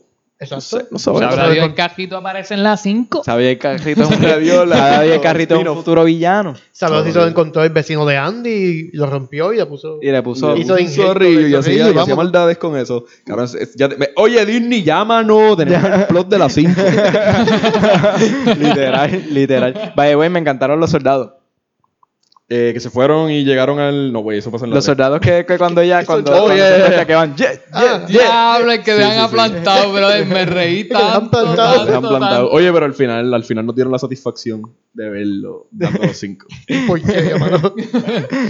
No exacto. sé, no Dios, el carrito aparece en las 5. Sabía el carrito es un Sabía el carrito es un futuro villano. Sabrá si se lo encontró el vecino de Andy y lo rompió y le puso. Y le puso. Hizo un zorrillo y hacía, y maldades con eso. Cabrón, es- es- ya te- me- Oye, Disney, llámanos. Tenemos el plot de las 5. literal, literal. The way, me encantaron los soldados. Eh, que se fueron y llegaron al. No, güey, eso pasa en la Los soldados que, que cuando ella, cuando, Oh, cuando yeah, que van, yeah, Ah, Diablo, que sí, sí. aplantado, bro. Me reí tanto, Se han plantado. Oye, pero al final, al final nos dieron la satisfacción de verlo dando los 5. ¿Por qué, hermano?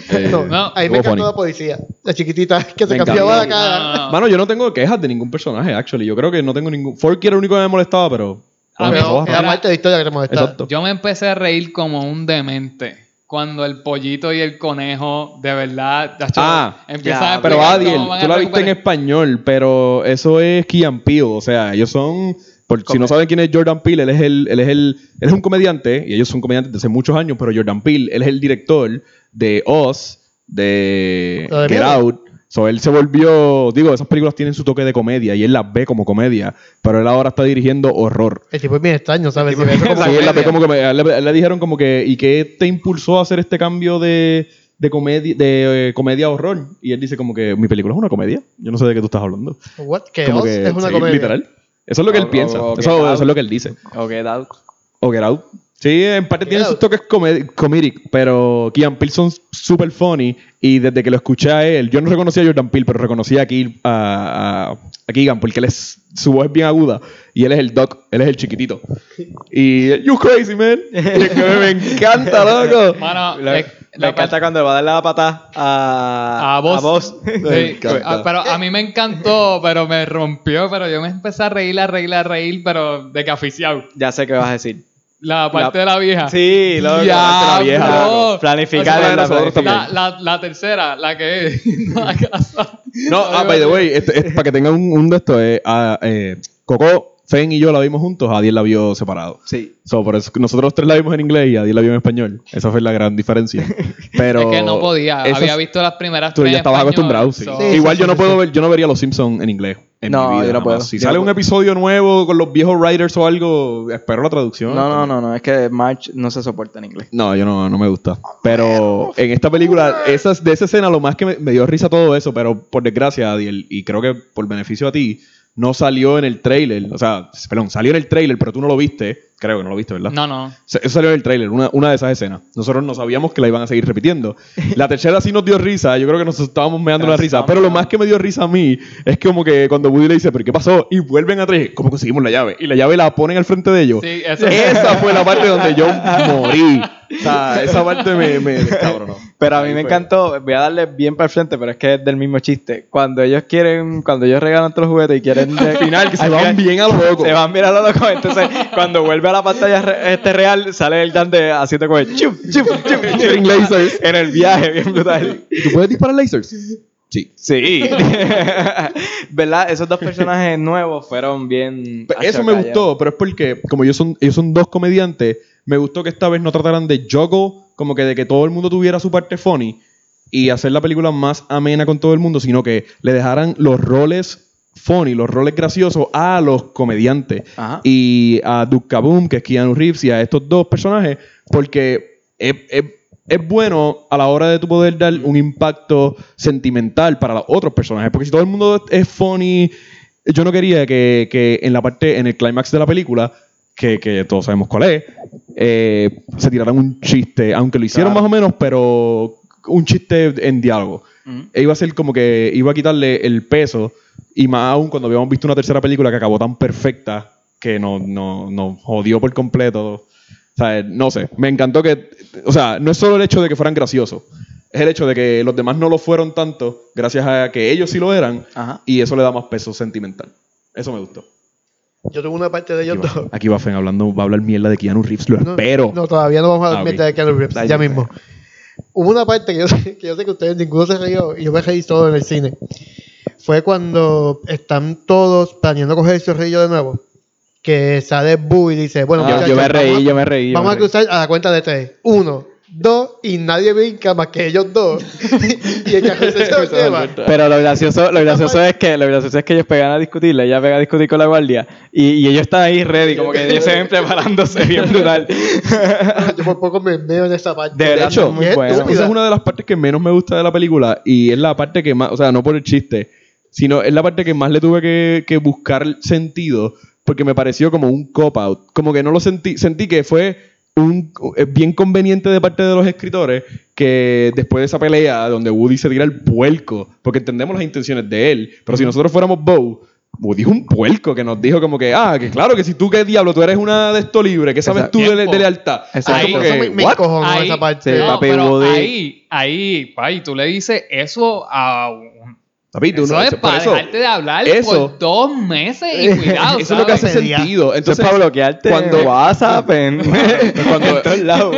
Eh, No, no, a mí me encantó funny. la policía. La chiquitita que se Me cambiaba la cara. No, no, no. Mano, yo no tengo quejas de ningún personaje, actually. Yo creo que no tengo ningún. Forky era el único que me molestaba, pero. A mí- Pero Pero- era parte de la historia que te molestaba. Exacto. Yo me empecé a reír como un demente. Cuando el pollito y el conejo, de verdad, tacho, Ah, empiezan ya, a Pero Adiel, tú la viste en español, pero eso es Kian Peele, o sea, ellos son, por, si no saben quién es Jordan Peele, él es el, él es el, él es un comediante y ellos son comediantes desde hace muchos años, pero Jordan Peele, él es el director de Oz, de Get. Out. So, él se volvió, digo, esas películas tienen su toque de comedia y él las ve como comedia, pero él ahora está dirigiendo horror. El tipo es bien extraño, ¿sabes? Si ves como- Sí, él la ve como le, dijeron como que, ¿y qué te impulsó a hacer este cambio de, de comedia de eh, comedia a horror? Y él dice como que mi película es una comedia. Yo no sé de qué tú estás hablando. What? Como que, es una sí, comedia. literal. Eso es lo que él O- piensa. o- o eso, eso es lo que él dice. O Get Out. O Get Out. Sí, en parte tiene sus toques comedi- comedic, pero Kean Peele son super funny y desde que lo escuché a él, yo no reconocía a Jordan Peele, pero reconocí a, Keegan porque él es, su voz es bien aguda y él es el doc, él es el chiquitito. Y you crazy man. Y es que me encanta, loco. Mano, La- es- me encanta cuando le va a dar la patada a, a vos. Sí, ah, pero a mí me encantó, pero me rompió, pero yo me empecé a reír, a reír, a reír, pero de que aficiado. Ya sé qué vas a decir. La parte La- de la vieja. Sí, loco. Diablo. la vieja. loco. Planificar en la. La, la, la tercera, la que es la casa. No, ah, by the way, este- este, para que tengan un, un de estos, eh, ah, eh, Coco, Fen y yo la vimos juntos, Adiel la vio separado. Sí. So, por eso nosotros tres la vimos en inglés y Adiel la vio en español. Esa fue la gran diferencia. Pero es que no podía. esas- Había visto las primeras Tú tres ya estabas español, acostumbrado, sí. so- Sí, Igual sí, yo no sí, puedo ver, yo no vería los Simpsons en inglés. En No, mi vida, yo no puedo. Si Yo sale no un puedo. episodio nuevo con los viejos writers o algo, espero la traducción. No, no, no, no. Es que March no se soporta en inglés. No, yo no, no me gusta. Pero en esta película, esas, de esa escena, lo más que me, me dio risa todo eso, pero por desgracia, Adiel, y creo que por beneficio a ti, no salió en el trailer. O sea, perdón, salió en el trailer, pero tú no lo viste. Creo que no lo viste, ¿verdad? No, no. Se- Eso salió en el trailer, una, una de esas escenas. Nosotros no sabíamos que la iban a seguir repitiendo. La tercera sí nos dio risa. Yo creo que nos estábamos meando la risa. Pero lo más que me dio risa a mí es que como que cuando Woody le dice, ¿pero qué pasó? Y vuelven atrás, ¿cómo conseguimos la llave? Y la llave la ponen al frente de ellos. Sí, eso- Esa fue la parte donde yo morí. O sea, esa parte me, me descabronó. Pero a mí Ahí me fue. encantó, voy a darle bien para el frente, pero es que es del mismo chiste. Cuando ellos quieren, cuando ellos regalan todos los juguetes y quieren Al final, que se van bien a lo loco. Se van bien a lo loco. Entonces, cuando vuelve a la pantalla re- este real, sale el Dan de haciendo como el chup, chup, chup, lasers. en el viaje, bien brutal. ¿Tú puedes disparar lasers? Sí. Sí. ¿Verdad? Esos dos personajes nuevos fueron bien. Eso me gustó, pero es porque, como ellos son, ellos son dos comediantes, me gustó que esta vez no trataran de juggle, como que de que todo el mundo tuviera su parte funny y hacer la película más amena con todo el mundo, sino que le dejaran los roles funny, los roles graciosos a los comediantes. Ajá. Y a Duke Kaboom, que es Keanu Reeves, y a estos dos personajes, porque es, es- es bueno a la hora de tu poder dar un impacto sentimental para los otros personajes. Porque si todo el mundo es funny, yo no quería que, que en la parte, en el clímax de la película, que, que todos sabemos cuál es, eh, se tiraran un chiste, aunque lo hicieron Claro. más o menos, pero un chiste en diálogo. E iba a ser como que iba a quitarle el peso, y más aún cuando habíamos visto una tercera película que acabó tan perfecta que nos no, nos jodió por completo. O sea, no sé, me encantó que, o sea, no es solo el hecho de que fueran graciosos, es el hecho de que los demás no lo fueron tanto, gracias a que ellos sí lo eran, Ajá. y eso le da más peso sentimental. Eso me gustó. Yo tuve una parte de ellos Aquí va, dos. aquí va Fen hablando, va a hablar mierda de Keanu Reeves, lo No, espero. No, todavía no vamos a Ah, dar ok. mierda de Keanu Reeves, Dale, ya mismo. Hubo una parte que yo, sé, que yo sé que ustedes ninguno se rió y yo me reí todo en el cine. Fue cuando están todos planeando coger el zorrillo de nuevo. Que sale Boo y dice, bueno, Ah, yo me reí, vamos a- yo me reí. yo Vamos me a cruzar a la cuenta de tres. Uno, dos, y nadie brinca más que ellos dos. y el carro se lleva. Pero lo gracioso, lo gracioso es que lo gracioso es que ellos pegan a discutir, ella pega a discutir con la guardia y, y ellos están ahí ready, como que ellos se ven preparándose bien brutal. Yo por poco me veo en esa parte. De hecho, muy bueno. Esa es una de las partes que menos me gusta de la película y es la parte que más, o sea, no por el chiste, sino es la parte que más le tuve que, que buscar sentido porque me pareció como un cop-out. Como que no lo sentí, sentí que fue un, eh, bien conveniente de parte de los escritores que después de esa pelea donde Woody se tira el puerco, porque entendemos las intenciones de él, pero si nosotros fuéramos Bo, Woody es un puerco que nos dijo como que, ah, que claro, que si tú qué diablo, tú eres una de esto libre, ¿qué sabes Exacto. tú de, lealtad? Exacto. Es como Eso que, me, me Ahí- esa parte. Sí, no, papi, pero Woody. ahí, ahí, pay, tú le dices eso a un... Papi, tú Eso no- es para eso- dejarte de hablar eso- por dos meses y cuidado, Eso es lo que hace ¿sabes? Sentido. Entonces, para bloquearte cuando- WhatsApp, en, cuando,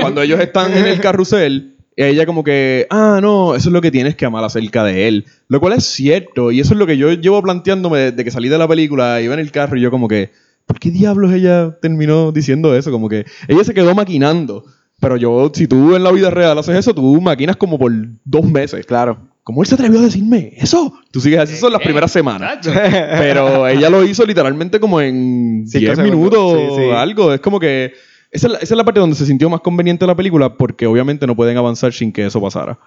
cuando ellos están en el carrusel, ella como que, ah, no, eso es lo que tienes que amar acerca de él. Lo cual es cierto. Y eso es lo que yo llevo planteándome desde que salí de la película, iba en el carro y yo como que, ¿por qué diablos ella terminó diciendo eso? Como que ella se quedó maquinando. Pero yo, si tú en la vida real haces eso, tú maquinas como por dos meses. Claro. ¿Cómo él se atrevió a decirme eso? Tú sigues así, eso en las Eh, primeras semanas. Tacho. Pero ella lo hizo literalmente como en Cinco 10 segundos. minutos Sí, sí. o algo. Es como que. Esa es, la, esa es la parte donde se sintió más conveniente la película porque obviamente no pueden avanzar sin que eso pasara.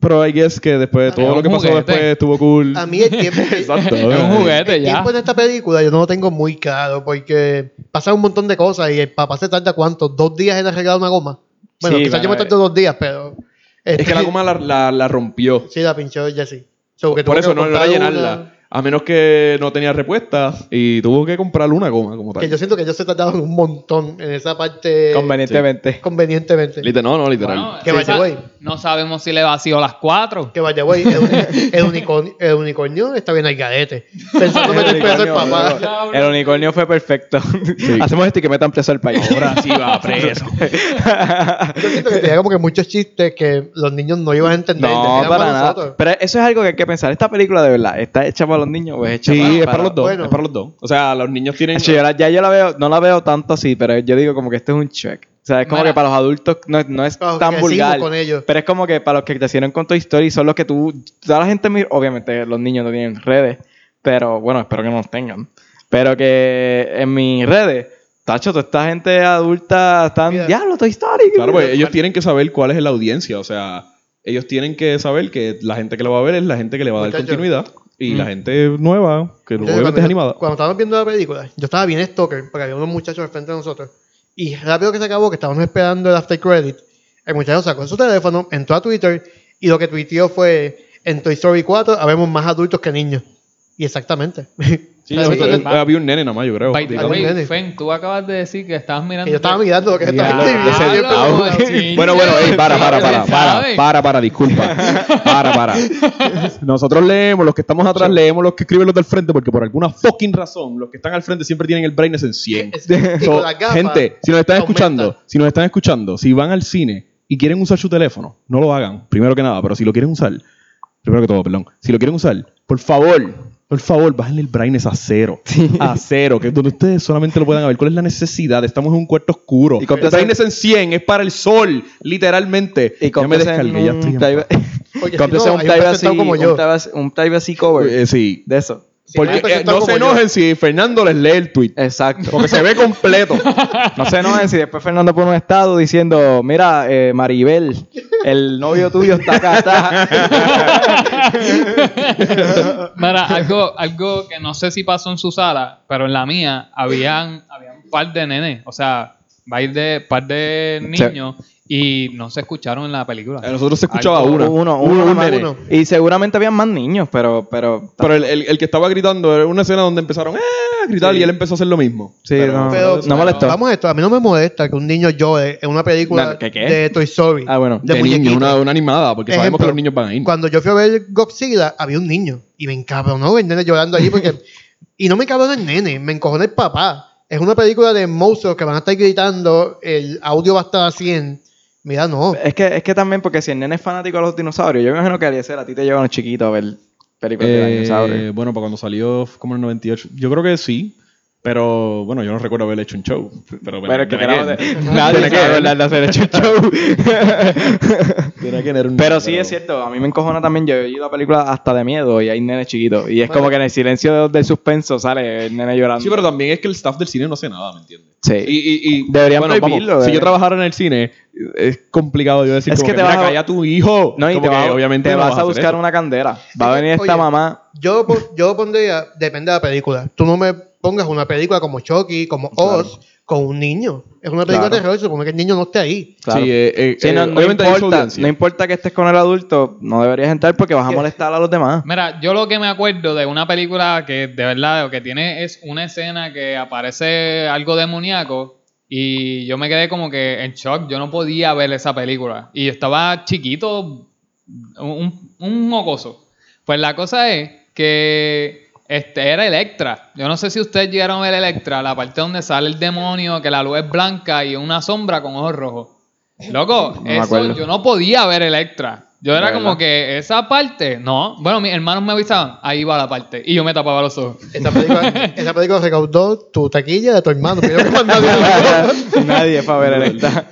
Pero I guess que después de todo Es lo que pasó después estuvo cool. A mí el tiempo, Exacto. Es un juguete el ya. tiempo en esta película yo no lo tengo muy claro porque pasa un montón de cosas y el papá se tarda cuánto, dos días en arreglar una goma. Bueno, Sí, quizás yo me tardo dos días, pero... Es que la goma la, la- la rompió. Sí, la pinchó Jesse. So, Por eso no, no era llenarla. A menos que no tenía respuesta y tuvo que comprarle una goma como Que tal. yo siento que ellos se tardaron un montón en esa parte Convenientemente. convenientemente. Liter- no, no, literal. Bueno, Que no vaya. No sabemos si le vació las cuatro. Que vaya, güey, el, el unicornio, el unicornio está bien al garete. Pensando meter preso al papá. El unicornio fue perfecto. Hacemos esto y que metan preso al país. Ahora sí va preso. Yo siento que tenía como que muchos chistes que los niños no iban a entender. No, para nada. nosotros. Pero eso es algo que hay que pensar. Esta película de verdad está hecha para los niños o es hecha Sí, para, es para los dos. bueno. Es para los dos. O sea, los niños tienen. Hecho, yo la- ya yo la veo, no la veo tanto así, pero yo digo como que este es un check. O sea, es como que para los adultos no, es- no es los tan vulgar. con ellos. Pero es como que para los que crecieron con Toy Story son los que tú. Toda la gente mira. Obviamente los niños no tienen redes. Pero bueno, espero que no los tengan. Pero que en mis redes, tacho, toda esta gente adulta están. Mira. Diablo, Toy Story. Claro, pues ellos tienen que saber cuál es la audiencia. O sea, ellos tienen que saber que la gente que lo va a ver es la gente que le va a dar continuidad. Y la gente nueva, que Entonces, obviamente cuando, es animada. Cuando estábamos viendo la película, yo estaba bien stalker, porque había unos muchachos al frente de nosotros. Y rápido que se acabó, que estábamos esperando el after credit, el muchacho sacó su teléfono, entró a Twitter y lo que tuiteó fue: En Toy Story 4 habemos más adultos que niños. Y exactamente. Sí, eh, había un nene nada más, yo creo. By way. Fen, tú acabas de decir que estabas mirando. que yo estaba mirando lo que estaba escribiendo. sí. Bueno, bueno, ey, para, para, para, para, para, para, disculpa. Para, para. Nosotros leemos, los que estamos atrás leemos los que escriben los del frente, porque por alguna fucking razón, los que están al frente siempre tienen el brightness en 100. Es- y So, con las gafas, gente, si nos están escuchando, si nos están escuchando, si van al cine y quieren usar su teléfono, no lo hagan, primero que nada, pero si lo quieren usar, primero que todo, perdón, si lo quieren usar, por favor, por favor, bájenle el brightness a cero. A cero, que es donde ustedes solamente lo puedan ver. ¿Cuál es la necesidad? Estamos en un cuarto oscuro. Y el brightness en 100 es para el sol, literalmente. Y ya me descargué, ya un estoy en si no, un privacy, como yo. un privacy cover Eh, sí. de eso. Porque eh, no se yo. enojen si Fernando les lee el tweet. Exacto. Porque se ve completo. No se enojen si después Fernando pone un estado diciendo, mira, eh, Maribel, el novio tuyo está acá. está". Mira, algo, algo que no sé si pasó en su sala, pero en la mía habían, habían un par de nenes, o sea, par de, par de niños y no se escucharon en la película. A nosotros se escuchaba Algo- una. uno, Uno, uno, un nomás, nene. uno. Y seguramente habían más niños, pero, pero, Pero el, el- el que estaba gritando era una escena donde empezaron "Eh", a gritar y él empezó a hacer lo mismo. Sí, no. Pero, No molestó. Vamos a esto, a mí no me molesta que un niño llore en una película ¿qué, qué? de Toy Story. Ah, bueno. de, De, niño, muñequitos. una, una animada, porque sabemos Ejemplo, que los niños van a ir. Cuando yo fui a ver Godzilla, había un niño. Y me encabronó el nene llorando allí porque... y no me encabronó el nene, me encojona el papá. Es una película de monstruos que van a estar gritando, el audio va a estar a 100. Mira, no. Es que, es que también, porque si el nene es fanático de los dinosaurios, yo me imagino que Eliezer a ti te llevan los chiquitos a ver películas de Eh, dinosaurios. bueno, para cuando salió como en el 98. Yo creo que sí. Pero bueno, yo no recuerdo haber hecho un show. Pero, Pero es que nadie hablar de hacer hecho un show. un- Pero sí es cierto, a mí me encojona también, yo he ido a películas hasta de miedo y hay nenes chiquitos. Y es como que en el silencio del suspenso sale el nene llorando. Sí, pero también es que el staff del cine no hace nada, ¿me entiendes? Sí. Y, y, y Deberían prohibirlo, si yo trabajara en el cine, es complicado yo decir Es como que que, te mira, vas a- calla tu hijo. No, y Como te, que va- obviamente te no vas a buscar eso. una candela. Va a venir esta oye, mamá. Yo, yo pondría, depende de la película. Tú no me pongas una película como Chucky, como Oz, con un niño. Es una película Claro. de terror, se supone que el niño no esté ahí. Claro. Sí, eh, eh, Sí, eh, no, su importa, no importa que estés con el adulto, no deberías entrar porque vas a molestar a los demás. Mira, yo lo que me acuerdo de una película que de verdad lo que tiene es una escena que aparece algo demoníaco y yo me quedé como que en shock. Yo no podía ver esa película y yo estaba chiquito, un, un mocoso. Pues la cosa es que este era Electra. Yo no sé si ustedes llegaron a ver Electra, la parte donde sale el demonio, que la luz es blanca y una sombra con ojos rojos. Loco, No me eso acuerdo. yo no podía ver Electra. Yo era ¿De como que esa parte, no. Bueno, mis hermanos me avisaban, ahí va la parte. Y yo me tapaba los ojos. Esa película, esa película recaudó tu taquilla de tu hermano. pero yo que. Nadie fue a ver Electra.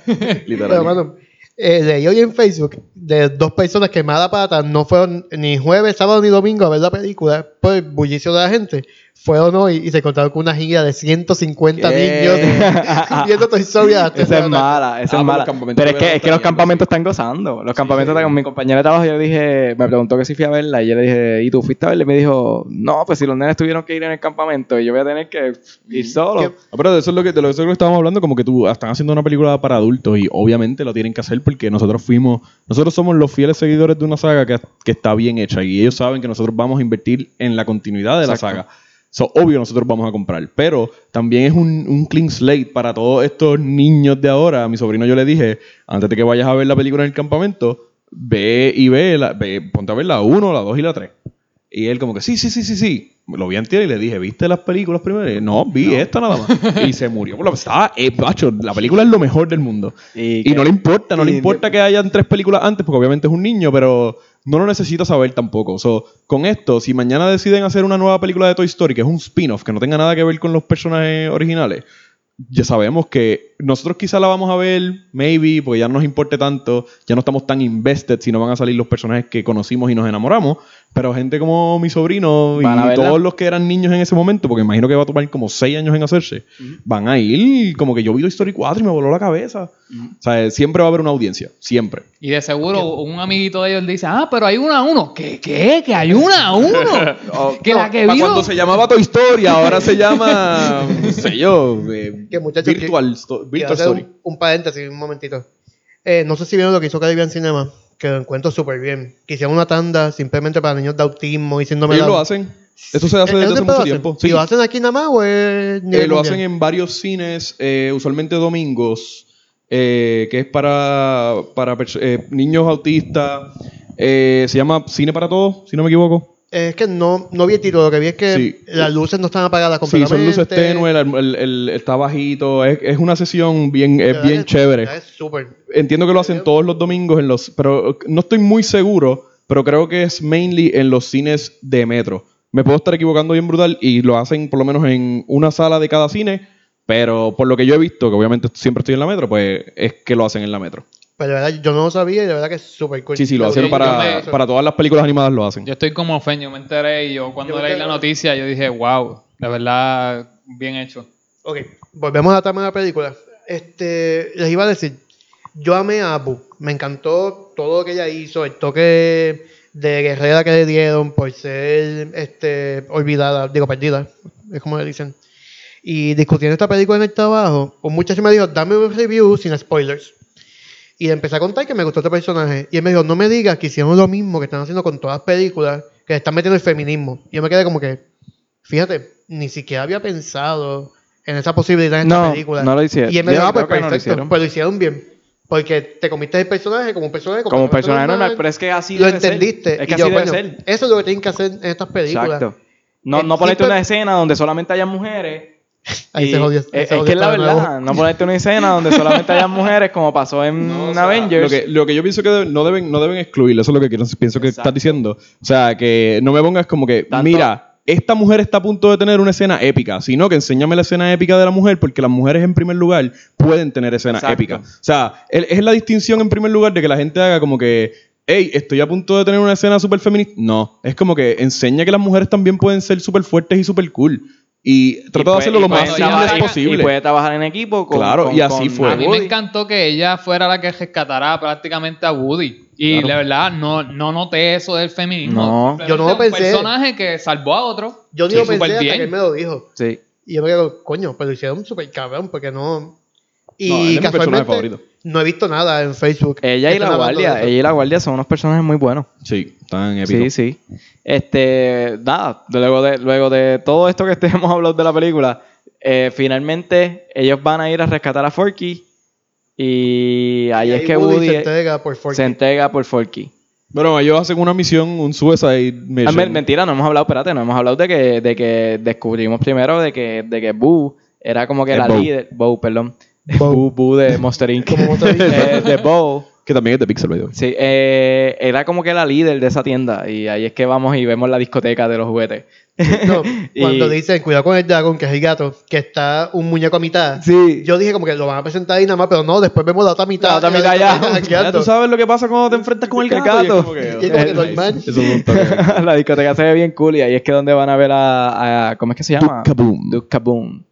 Literal. Eh, leí hoy en Facebook de dos personas que mala pata no fueron ni jueves, sábado ni domingo a ver la película por el bullicio de la gente. Fueron hoy y se contaron con una gira de 150 ¿Qué? niños viendo Toy Story Esa es mala, esa Ah, es pero mala. Pero es que, es que los campamentos están gozando. Los campamentos están con mi compañera de trabajo. Yo le dije, me preguntó que si fui a verla. Y yo le dije, ¿y tú fuiste a verla? Y me dijo, no, pues si los nenes tuvieron que ir en el campamento, y yo voy a tener que ir solo. ¿Qué? Ah, pero de eso es lo que de lo- eso es lo que estábamos hablando, como que tú están haciendo una película para adultos y obviamente lo tienen que hacer porque nosotros fuimos, nosotros somos los fieles seguidores de una saga que, que está bien hecha y ellos saben que nosotros vamos a invertir en la continuidad de la saga. So, obvio nosotros vamos a comprar, pero también es un, un clean slate para todos estos niños de ahora. A mi sobrino yo le dije, antes de que vayas a ver la película en el campamento, ve y ve, la, ve ponte a ver la 1, la 2 y la 3. Y él como que, sí, sí, sí, sí, sí. Lo vi antes y le dije, ¿viste las películas primero? Y no, vi esta nada más. y se murió. Estaba, eh, macho, la película es lo mejor del mundo. Y Y, que- no le importa, no le importa que hayan tres películas antes, porque obviamente es un niño, pero no lo necesita saber tampoco. So, con esto, si mañana deciden hacer una nueva película de Toy Story, que es un spin-off, que no tenga nada que ver con los personajes originales, ya sabemos que nosotros quizá la vamos a ver, maybe, porque ya no nos importe tanto, ya no estamos tan invested si no van a salir los personajes que conocimos y nos enamoramos. Pero gente como mi sobrino y verla. todos los que eran niños en ese momento, porque imagino que va a tomar como 6 años en hacerse, van a ir como que yo vi Toy Story 4 y me voló la cabeza. O sea, siempre va a haber una audiencia, siempre. Y de seguro un amiguito de ellos dice, ah, pero hay una a uno. ¿Qué? ¿Qué? ¿Que hay una a uno? que la que vio... cuando se llamaba Toy Story, ahora se llama, no sé yo, eh, Que muchachos, Virtual, que- Sto- Quiero Virtual Story. un, un paréntesis, un momentito. Eh, no sé si vieron lo que hizo Caribbean Cinema, que lo encuentro súper bien. Que hicieron una tanda simplemente para niños de autismo y síndrome Ellos lo hacen. Eso se hace ¿Eh, desde hace mucho tiempo. ¿Y lo hacen aquí nada más o es Eh, lo hacen en varios cines, eh, usualmente domingos, eh, que es para, para niños autistas. Se llama Cine para Todos, si no me equivoco. Es que no, no vi el título, lo que vi es que Sí. las luces no están apagadas Sí, completamente. son luces tenues, el, el- el- está bajito. Es, es una sesión bien, es bien chévere. Es súper. Entiendo que lo hacen todos los domingos en los, pero no estoy muy seguro, pero creo que es mainly en los cines de metro. Me puedo estar equivocando bien brutal y lo hacen por lo menos en una sala de cada cine, pero por lo que yo he visto, que obviamente siempre estoy en la metro, pues es que lo hacen en la metro. Pero de verdad, yo no lo sabía y de verdad que es súper cool. Sí, sí, lo hacen para, para todas las películas animadas lo hacen. Yo estoy como fan, yo me enteré y yo cuando Yo leí la noticia yo dije, wow, de verdad, bien hecho. Ok, volvemos a la trama de la película. Este, les iba a decir, yo amé a Abu. Me encantó todo lo que ella hizo, el toque de guerrera que le dieron por ser este, olvidada, digo, perdida, es como le dicen. Y discutiendo esta película en el trabajo, un muchacho me dijo, dame un review sin spoilers. Y le empecé a contar que me gustó este personaje. Y él me dijo, no me digas que hicieron lo mismo que están haciendo con todas las películas, que le están metiendo el feminismo. Y yo me quedé como que, fíjate, ni siquiera había pensado en esa posibilidad en esta No, película. no lo hicieron. Y él me dijo, ah, pues no lo perfecto, hicieron. pues lo hicieron bien. Porque te comiste el personaje como un personaje. Como personaje normal, normal, pero es que así Lo debe ser. entendiste. Es que y yo, así debe ser. Eso es lo que tienen que hacer en estas películas. Exacto. No, El no ponerte una escena donde solamente hayan mujeres. Ahí y- se jodió. Es, se es que es la verdad. No ponerte una escena donde solamente hayan mujeres, como pasó en No, o sea, Avengers. Lo que, lo que yo pienso que no, deben, no deben excluir, eso es lo que quiero- pienso que Exacto. estás diciendo. O sea, que no me pongas como que, Tanto- mira, esta mujer está a punto de tener una escena épica, sino que enséñame la escena épica de la mujer, porque las mujeres en primer lugar pueden tener escena Exacto. épica. O sea, el- es la distinción en primer lugar de que la gente haga como que, hey, estoy a punto de tener una escena súper feminista. No, es como que enseña que las mujeres también pueden ser súper fuertes y súper cool. Y trata de hacerlo lo más simples posible. Y puede trabajar en equipo con. Claro, con- y así con- fue. A mí Woody. me encantó que ella fuera la que rescatara prácticamente a Woody. Y Claro. la verdad, no, no noté eso del feminismo. No. Yo no lo un pensé. personaje que salvó a otro. Yo ni Sí, lo pensé hasta bien. que él me lo dijo. Sí. Y yo me quedo, coño, pero hicieron súper cabrón, porque no. Y No, él es mi personaje favorito. No he visto nada en Facebook. Ella y la guardia. Ella y la guardia son unos personajes muy buenos. Sí, tan épicos. Sí, sí. Este, nada, luego de, luego de todo esto que hemos hablado de la película, eh, finalmente ellos van a ir a rescatar a Forky y ahí Y es que Woody Woody se entrega por Forky. se entrega por Forky. Bueno, ellos hacen una misión, un suicide Ah, mission. men- mentira, no hemos hablado, espérate, no hemos hablado de que, de que descubrimos primero de que, de que Boo era como que la Bo. líder, Bo, perdón. Boo, Boo de Monster Inc. Como Monster Inc. Eh, de Bo. Que también es de Pixel, way. Sí, eh, era como que la líder de esa tienda y ahí es que vamos y vemos la discoteca de los juguetes. No, Y- cuando dicen, cuidado con el dragón, que es el gato, que está un muñeco a mitad. Sí. Yo dije como que lo van a presentar ahí nada más, pero no, después vemos la otra mitad. La otra mitad ya. tú sabes lo que pasa cuando te enfrentas con el El gato. la discoteca se ve bien cool y ahí es que donde van a ver a, a- ¿cómo es que se llama? Duke Kaboom. Duke Kaboom.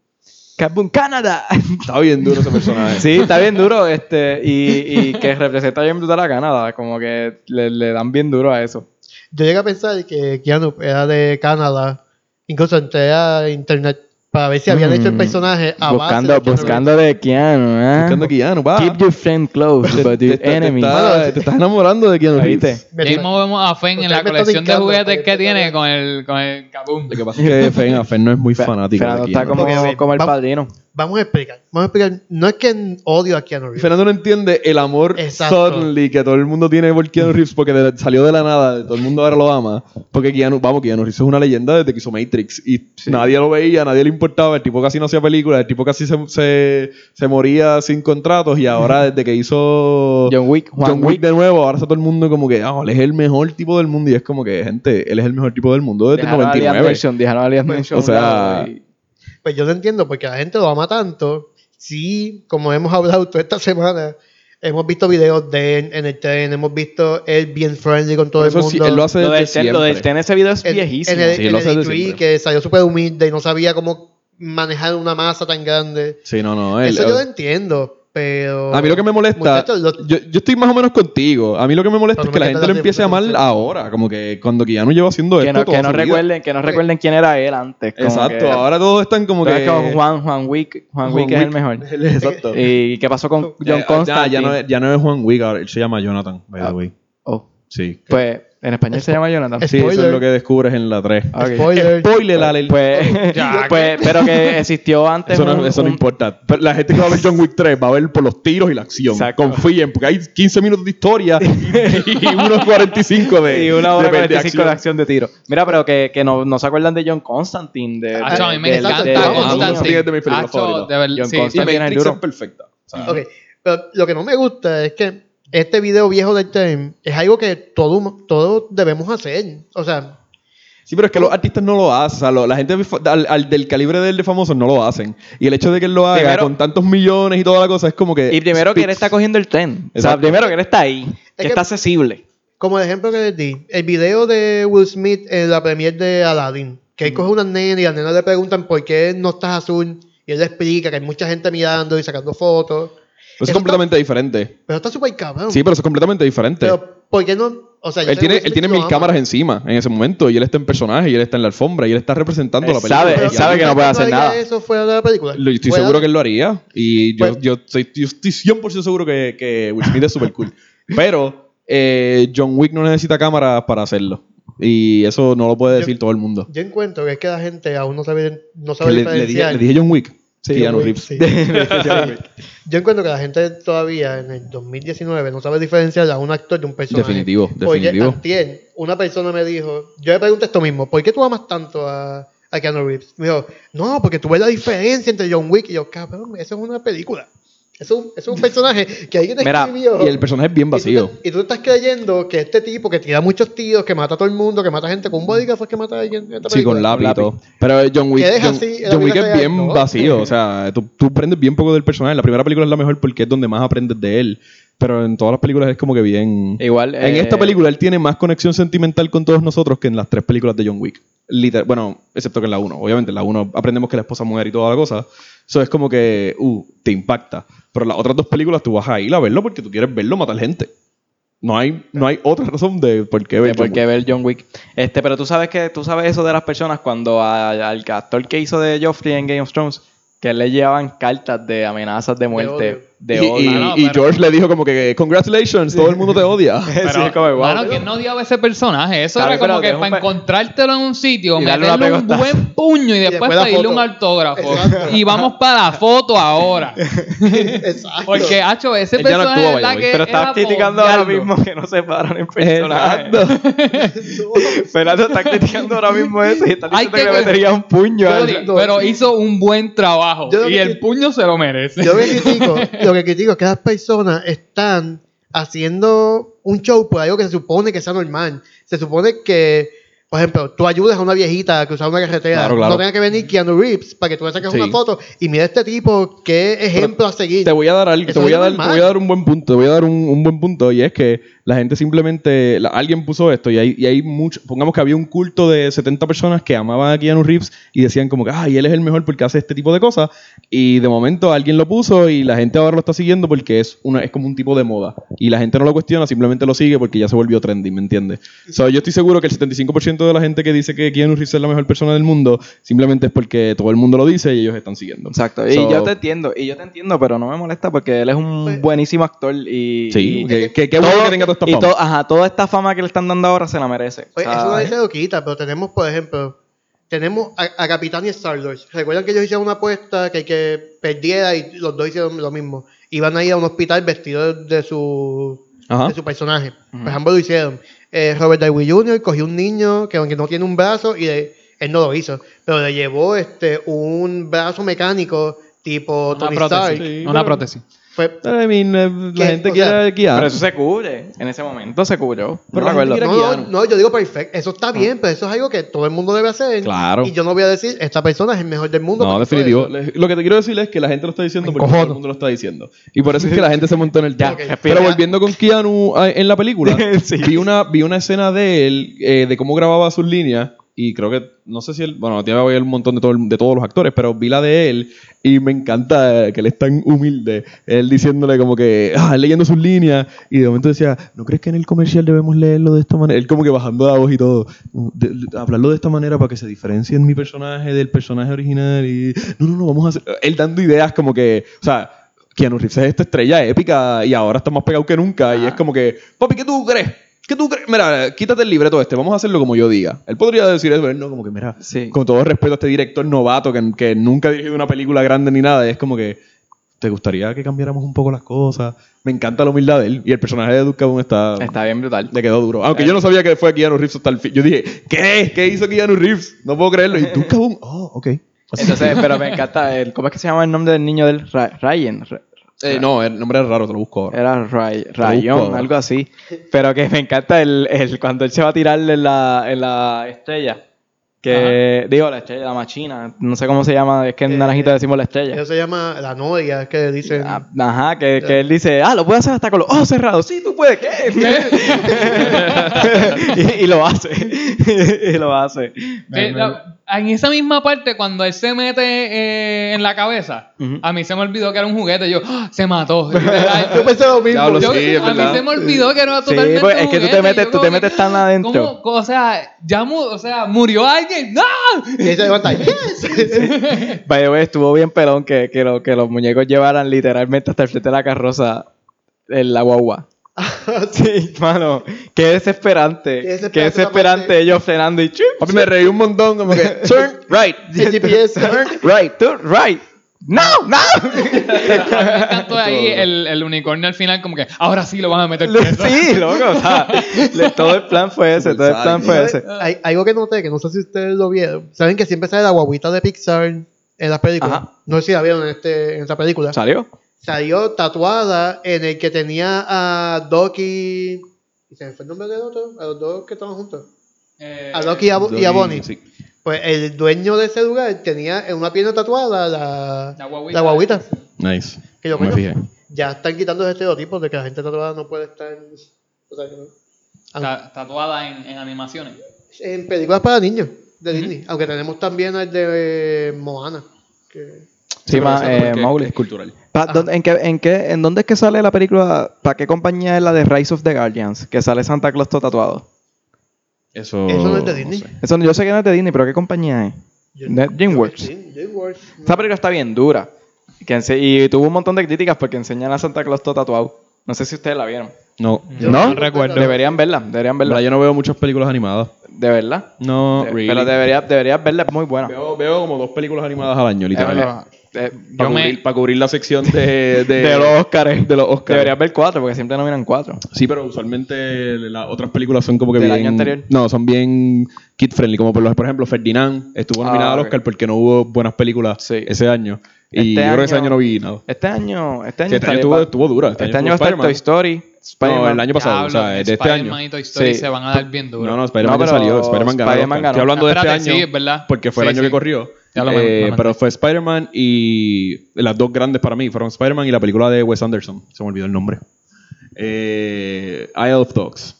Kaboom Canada. Está bien duro ese personaje. sí, está bien duro este y, y que representa bien brutal a Canadá, como que le, le dan bien duro a eso. Yo llegué a pensar que Keanu era de Canadá. Incluso entré a internet para ver si habían hecho el Mm, personaje a buscando, base de buscando de Keanu, ¿eh? Buscando a Keanu, va. Keep your friend close, but your te- te enemy. está- te estás enamorando de Keanu ¿Viste? Reeves. Ahí movemos a Fen en la colección de juguetes que tiene con el, con el Kaboom. Lo que pasa es que Fen, Fen no es muy fanático de está como, a como el padrino. Vamos a explicar. Vamos a explicar. No es que odio a Keanu Reeves. Fernando no entiende el amor Exacto. suddenly que todo el mundo tiene por Keanu Reeves porque de- salió de la nada, todo el mundo ahora lo ama. Porque Keanu, vamos, Keanu Reeves es una leyenda desde que hizo Matrix y nadie lo veía, nadie le importaba, el tipo casi no hacía películas, el tipo casi se, se, se moría sin contratos y ahora desde que hizo John Wick, Juan John Wick Wick. de nuevo, ahora está todo el mundo como que, ah, él es el mejor tipo del mundo y es como que, gente, él es el mejor tipo del mundo desde el Dejaron a Liam 99. Neeson, dejaron a Liam Neeson O sea, Pues yo no entiendo porque la gente lo ama tanto. sí, como hemos hablado toda esta semana, hemos visto videos de él en el tren, hemos visto él bien friendly con todo Eso el sí, mundo. él lo hace Lo desde del, ten, lo del ten, ese video es En- viejísimo. En el, Sí, en lo el hace desde E3 siempre. que salió súper humilde y no sabía cómo manejar una masa tan grande. Sí, no, no. él- Eso yo lo entiendo, pero... a mí lo que me molesta, lo- yo, yo estoy más o menos contigo. A mí lo que me molesta Pero es que no la gente lo empiece a amar ahora. Como que cuando Keanu lleva haciendo que esto no, que no recuerden, que no recuerden quién era él antes. como Exacto, que- ahora todos están como Entonces, que... como Juan, Juan Wick, Juan, Juan Wick es el mejor. Exacto. ¿Y qué pasó con John Eh, ya, Constantine? ya, no es, ya no es Juan Wick, ahora él se llama Jonathan, by the Ah. way. Oh, Sí. pues en español se llama Jonathan. Sí, eso es lo que descubres en la 3. Ok. Spoiler. Spoiler alert. Pues, Ya, pues, pero que existió antes. Eso no, un- eso no un- importa. Pero la gente que va a ver John Wick 3 va a ver por los tiros y la acción. Exacto. Confíen, porque hay 15 minutos de historia y, unos 45 de Y una hora de- de 45 de acción de tiro. Mira, pero que, que no, no se acuerdan de John Constantine. De, Acho, a mí me de- encanta de- de- Ah, Constantine. Constantine es de mis películas Acho, favoritas. de John sí, Constantine. es Matrix duro. es perfecta. O sea, Ok, pero lo que no me gusta es que este video viejo del tren es algo que todo- todos debemos hacer. O sea, Sí, pero es que los artistas no lo hacen. O sea, lo- la gente al, al del calibre del de famosos no lo hacen. Y el hecho de que él lo haga Primero- con tantos millones y toda la cosa es como que. Y primero que él está cogiendo el tren. O sea, primero que él está ahí. Que que- está accesible. como el ejemplo que les di, el video de Will Smith en la premiere de Aladdin, que él coge una nena y las nenas le preguntan por qué no estás azul, y él le explica que hay mucha gente mirando y sacando fotos. Eso es completamente diferente. Pero está súper cabrón. Sí, pero eso es completamente diferente. Pero, ¿por qué no? O sea, yo él tiene, él tiene mil ama. cámaras encima en ese momento. Y él está en personaje, y él está en la alfombra, y él está representando Él la película. sabe, él sabe que no ¿tú puede hacer nada. eso fuera de la película? Lo- estoy seguro de- que él lo haría. Y yo, Pues- yo, soy, yo estoy 100% seguro que, que Will Smith es súper cool. Pero eh, John Wick no necesita cámaras para hacerlo. Y eso no lo puede Yo- decir todo el mundo. Yo encuentro que es que la gente aún no sabe, no sabe le, le dije, diferenciar. le dije John Wick. Sí, Keanu Reeves. sí. Yo encuentro que la gente todavía en el 2019 no sabe diferenciar a un actor de un personaje. Definitivo, Porque definitivo. antier, una persona me dijo, yo le pregunté esto mismo, ¿por qué tú amas tanto a, a Keanu Reeves? Me dijo, no, porque tú ves la diferencia entre John Wick y yo, cabrón, eso es una película. Es un- es un personaje que alguien Mira, escribió. Y el personaje es bien y tú vacío. te- Y tú, estás creyendo que este tipo que tira muchos tiros, que mata a todo el mundo, que mata gente con un bodyguard fue que mata a alguien Sí, con lápiz y todo. Pero John Wick, John, Wick es bien ¿no? vacío. O sea, tú, tú aprendes bien poco del personaje. La primera película es la mejor porque es donde más aprendes de él. Pero en todas las películas es como que bien. Igual. En eh, esta película él tiene más conexión sentimental con todos nosotros que en las tres películas de John Wick. Bueno, excepto que en la 1. Obviamente en la 1 aprendemos que la esposa muere y toda la cosa. Eso es como que, uh, te impacta. Pero las otras dos películas tú vas a ir a verlo porque tú quieres verlo matar gente. No hay, no hay otra razón de por qué ver de por John qué Wick. ver John Wick. Este, pero tú sabes que tú sabes eso de las personas cuando a- al actor que hizo de Joffrey en Game of Thrones, que le llevaban cartas de amenazas de muerte. De y, odio. y- No, no, y pero- George le dijo como que, congratulations, todo el mundo te odia. Pero, Sí, como igual. mano, ¿quién no odiaba ese personaje? Eso Claro, era como que un para pe- encontrártelo en un sitio, Y meterle un pegostazo. buen puño y después, después la pedirle un autógrafo. Exacto. Y vamos para la foto ahora. Exacto. Porque, hacho, ese Él no personaje es la que pero estás era criticando ahora mismo que no se paran en personaje. Fernando está criticando ahora mismo eso y está Hay diciendo que que, le metería un puño. Pero, hizo un buen trabajo. Yo y que- el puño se lo merece. Yo que critico, lo que critico es que las personas están haciendo un show por algo que se supone que sea normal. Se supone que, por ejemplo, tú ayudas a una viejita a cruzar una carretera. Claro, claro. No tenga que venir Keanu Reeves para que tú le saques Sí. una foto y mira este tipo, qué ejemplo a seguir. Te voy a dar algo, te voy a dar, te voy a dar un buen punto, te voy a dar un, un buen punto y es que la gente simplemente, la- alguien puso esto y hay, y hay mucho, pongamos que había un culto de 70 personas que amaban a Keanu Reeves y decían como que, ay, él es el mejor porque hace este tipo de cosas y de momento alguien lo puso y la gente ahora lo está siguiendo porque es una es como un tipo de moda y la gente no lo cuestiona, simplemente lo sigue porque ya se volvió trendy, ¿me entiendes? So, yo estoy seguro que el 75% de la gente que dice que Keanu Reeves es la mejor persona del mundo simplemente es porque todo el mundo lo dice y ellos están siguiendo. Exacto, y So- yo te entiendo, y yo te entiendo, pero no me molesta porque él es un Pues- buenísimo actor y, Sí, y- que, que, qué bueno todo- que tenga esta y fama. to- ajá, toda esta fama que le están dando ahora se la merece. O sea, eso nadie se lo quita, pero tenemos, por ejemplo, tenemos a, a Capitán y Star-Lord. ¿Recuerdan que ellos hicieron una apuesta que que perdiera y los dos hicieron lo mismo? Iban a ir a un hospital vestidos de su, Ajá. de su personaje. Pues ambos lo hicieron. Eh, Robert Downey Jr. cogió un niño que aunque no tiene un brazo y le- él no lo hizo, pero le llevó este un brazo mecánico tipo Una Tony prótesis. Stark. Sí, una prótesis. Fue, I mean, eh, la gente quiere sea, guiar. Pero eso se cubre. En ese momento se cubrió. Pero No yo digo perfecto. Eso está bien, pero eso es algo que todo el mundo debe hacer. Claro. Y yo no voy a decir, esta persona es el mejor del mundo. No, definitivo. Lo que te quiero decir es que la gente lo está diciendo Me porque todo el mundo lo está diciendo. Y por eso es que la gente se montó en el Ya. Pero volviendo con Keanu ah, en la película, Sí. vi, una, vi una escena de él, eh, de cómo grababa sus líneas. Y creo que, no sé si él, bueno, tiene que haber un montón de, todo de todos los actores, pero vi la de él y me encanta que él es tan humilde. Él diciéndole como que, ah, leyendo sus líneas y de momento decía, ¿no crees que en el comercial debemos leerlo de esta manera? Él como que bajando la voz y todo, de- de- hablarlo de esta manera para que se diferencie en mi personaje del personaje original y, no, no, no, vamos a hacer, él dando ideas como que, o sea, Keanu Reeves es esta estrella épica y ahora está más pegado que nunca y es como que, papi, ¿qué tú crees? ¿Qué tú crees? Mira, quítate el libreto este, vamos a hacerlo como yo diga. Él podría decir eso, pero él no, como que, mira, Sí. con todo respeto a este director novato que, que nunca ha dirigido una película grande ni nada, es como que, ¿te gustaría que cambiáramos un poco las cosas? Me encanta la humildad de él y el personaje de Duke está... Está bien brutal. Le quedó duro. Aunque yo no sabía que fue Keanu Reeves hasta el fin. Yo dije, ¿qué? ¿Qué hizo Keanu Reeves? No puedo creerlo. Y Duke oh, ok. Entonces, pero me encanta el, ¿cómo es que se llama el nombre del niño del Ryan? Eh, no, el nombre es raro, te lo busco ahora. Era Ray, busco Rayón, ahora. algo así. Pero que me encanta el, el cuando él se va a tirar en la, en la estrella. Que, digo, la estrella, la machina. No sé cómo se llama, es que en Eh, Naranjita decimos la estrella. Eso se llama la novia, es que dicen. Ah, Ajá, que, que él dice, ah, lo puedes hacer hasta con los ojos cerrados. Sí, tú puedes, ¿qué? y, y lo hace. y lo hace. Eh, la- en esa misma parte, cuando él se mete eh, en la cabeza, a mí se me olvidó que era un juguete. Yo, ¡ah! se mató. Yo pensé lo mismo. Yo- sí, a mí se me olvidó que era Sí, totalmente pues, un es que tú te metes- Yo tú te metes que, tan adentro. ¿cómo? O sea, ya mu- o sea, murió alguien. ¡No! Y ella levanta, yes. By the way, estuvo bien pelón que, que, lo- que los muñecos llevaran literalmente hasta el frente de la carroza en la guagua. sí, mano. Qué desesperante. Qué Qué desesperante desesperante, esa parte. ellos frenando y. Papi, me reí un montón, como que, turn right. El GPS. Turn right, turn right. No, no. Me encantó ahí el, el unicornio al final, como que ahora sí lo van a meter preso. sí, loco. O sea, le- todo el plan fue ese, todo el plan fue ese. Hay algo que noté, que no sé si ustedes lo vieron. Saben que siempre sale la guaguita de Pixar en las películas. Ajá. No sé si la vieron en, este, en esta película. ¿Salió? Salió tatuada en el que tenía a Doki. ¿Y se me fue el nombre del otro? A los dos que estaban juntos. Eh, A Doki y a, y a Bonnie. Sí. Pues el dueño de ese lugar tenía en una pierna tatuada la, La guaguita. la guaguita. Nice. Que yo me coño, fijé. Ya están quitando los estereotipos de que la gente tatuada no puede estar. o sea, que no. ta- tatuada en, en animaciones. En películas para niños de Disney. Aunque tenemos también el de eh, Moana. Que... Sí, pero eh. Es cultural. Pa- ¿dónde- en, qué, en, qué, ¿En dónde es que sale la película? ¿Para qué compañía es la de Rise of the Guardians? Que sale Santa Claus todo tatuado. Eso, Eso no es de Disney. sé. Eso, yo sé que no es de Disney, pero ¿qué compañía es? DreamWorks. DreamWorks. Esa película está bien dura. Que ense- y tuvo un montón de críticas porque enseñan a Santa Claus todo tatuado. No sé si ustedes la vieron. No. Yo ¿No? no recuerdo. Deberían verla, deberían verla. yo no veo muchas películas animadas. De verdad. No, De- really. Pero deberías, deberías verla, es muy buena. Veo, veo como dos películas animadas al año, literal. Eh, para, me- cubrir, para cubrir la sección de, de, de los Oscars. de los Oscars. Deberías ver cuatro porque siempre nominan cuatro. Sí, pero usualmente las otras películas son como que ¿Del bien... año anterior? No, son bien kid-friendly. Como por, por ejemplo, Ferdinand estuvo Ah, nominada al ok. Oscar porque no hubo buenas películas Sí. ese año. Y Este yo creo que ese año- no vi nada. Este año, este año, Sí, este año estuvo, estuvo dura. Este, este año, año Toy Spider-Man. Story. Spider-Man. No, el año pasado, o sea, de este Spider-Man año. y Toy Story Sí. se van a dar bien duro. No, no, Spider-Man No, ya salió. Spider-Man ganó. Spider-Man ganó. Estoy hablando de este año. sí, es verdad. Porque fue Sí, el año sí. que corrió. Ya lo Eh, me- pero fue Spider-Man y las dos grandes para mí fueron Spider-Man y la película de Wes Anderson. Se me olvidó el nombre. Eh, Isle of Dogs.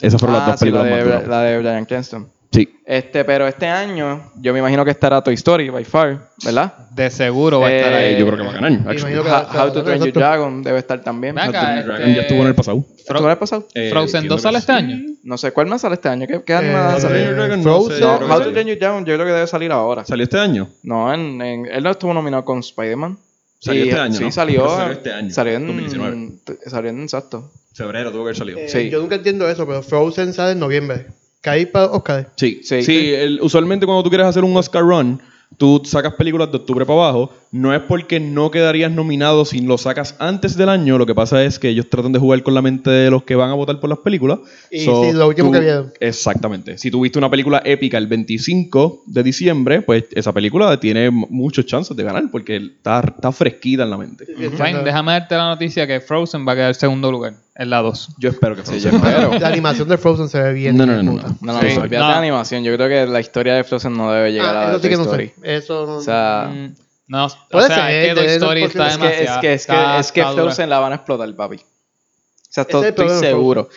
Esas fueron las Ah, dos sí, películas la más de, duras. la de Bryan Cranston. Sí. Este, pero este año, yo me imagino que estará Toy Story, by far, ¿verdad? De seguro va a estar Eh, ahí. yo creo que va a ganar. actually. imagino que- How, How to Train Your Exacto. Dragon debe estar también. Ven acá, How to Train Your este- Dragon ya estuvo en el pasado. ¿Estuvo en el pasado? Eh, Frozen entiendo 2 que sale sí. este año. No sé, ¿cuál más sale este año? ¿Qué, qué Eh, animada va a How to Train Your salir? Dragon, Frozen. no sé, No, creo que How to. Train Your Dragon yo creo que debe salir ahora. ¿Salió este año? No, en, en- él no estuvo nominado con Spider-Man. Salió Y- este año, Sí, ¿no? salió. Pero salió este año, Salió en, 2019. t- Salió en exacto. Febrero tuvo que haber salido. Eh, Sí. Yo nunca entiendo eso, pero Frozen sale en noviembre. ¿Cae para Oscar? Sí, Sí. sí. el- usualmente cuando tú quieres hacer un Oscar run, Tú sacas películas de octubre para abajo, no es porque no quedarías nominado si lo sacas antes del año, lo que pasa es que ellos tratan de jugar con la mente de los que van a votar por las películas. Y sí, lo último que vieron. Exactamente. Si tuviste una película épica el 25 de diciembre, pues esa película tiene muchos chances de ganar porque está, está fresquita en la mente. Fine, déjame darte la noticia que Frozen va a quedar en segundo lugar, en la 2. Yo espero que Sí, sea. yo espero. La animación de Frozen se ve bien. No, no, no, de no. No, no, Sí. no, olvídate No. de la animación. Yo creo que la historia de Frozen no debe llegar Ah, a eso la sí que no Story. sé. Eso no. O sea, Mm, no, o sea, ser, es que Toy de- de- Story está es es que, es demasiado. que, es que, está- es que está dura. Frozen la van a explotar, papi. O sea, Ese esto- es estoy de seguro.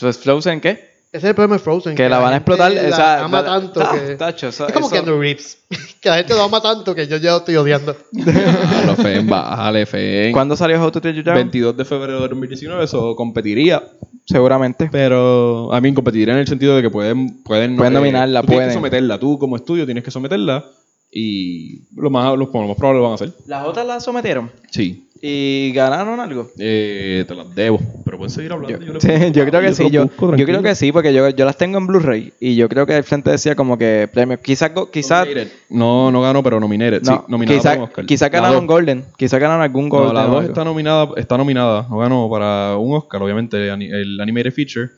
Pues Frozen, ¿qué? Ese es el problema de Frozen. Que la van a explotar. La o sea, ama la- tanto ta- que. tacho, eso- es como eso- Keanu Reeves. que la gente lo ama tanto que yo ya lo estoy odiando. Bájalo, Fen, bájale, Fen. ¿Cuándo salió How to Train Your Dragon? 22 de febrero de 2019, eso competiría. Seguramente. Pero a mí competiría en el sentido de que pueden pueden, Pueden nominarla, tú tienes pueden. que someterla tú como estudio tienes que someterla y lo más lo, lo más probable lo van a hacer Las otras las sometieron sí y ganaron algo. eh, te las debo pero pueden seguir hablando Yo, sí, creo que sí, yo, busco, yo creo que sí, porque yo, yo las tengo en Blu-ray y yo creo que al frente decía como que premios, quizás quizás no no ganó pero nominated sí no, nominada quizás Oscar quizás La ganaron. Golden, quizás ganaron algún no, Golden. la o 2 algo. está nominada está nominada no ganó para un Oscar obviamente el animated feature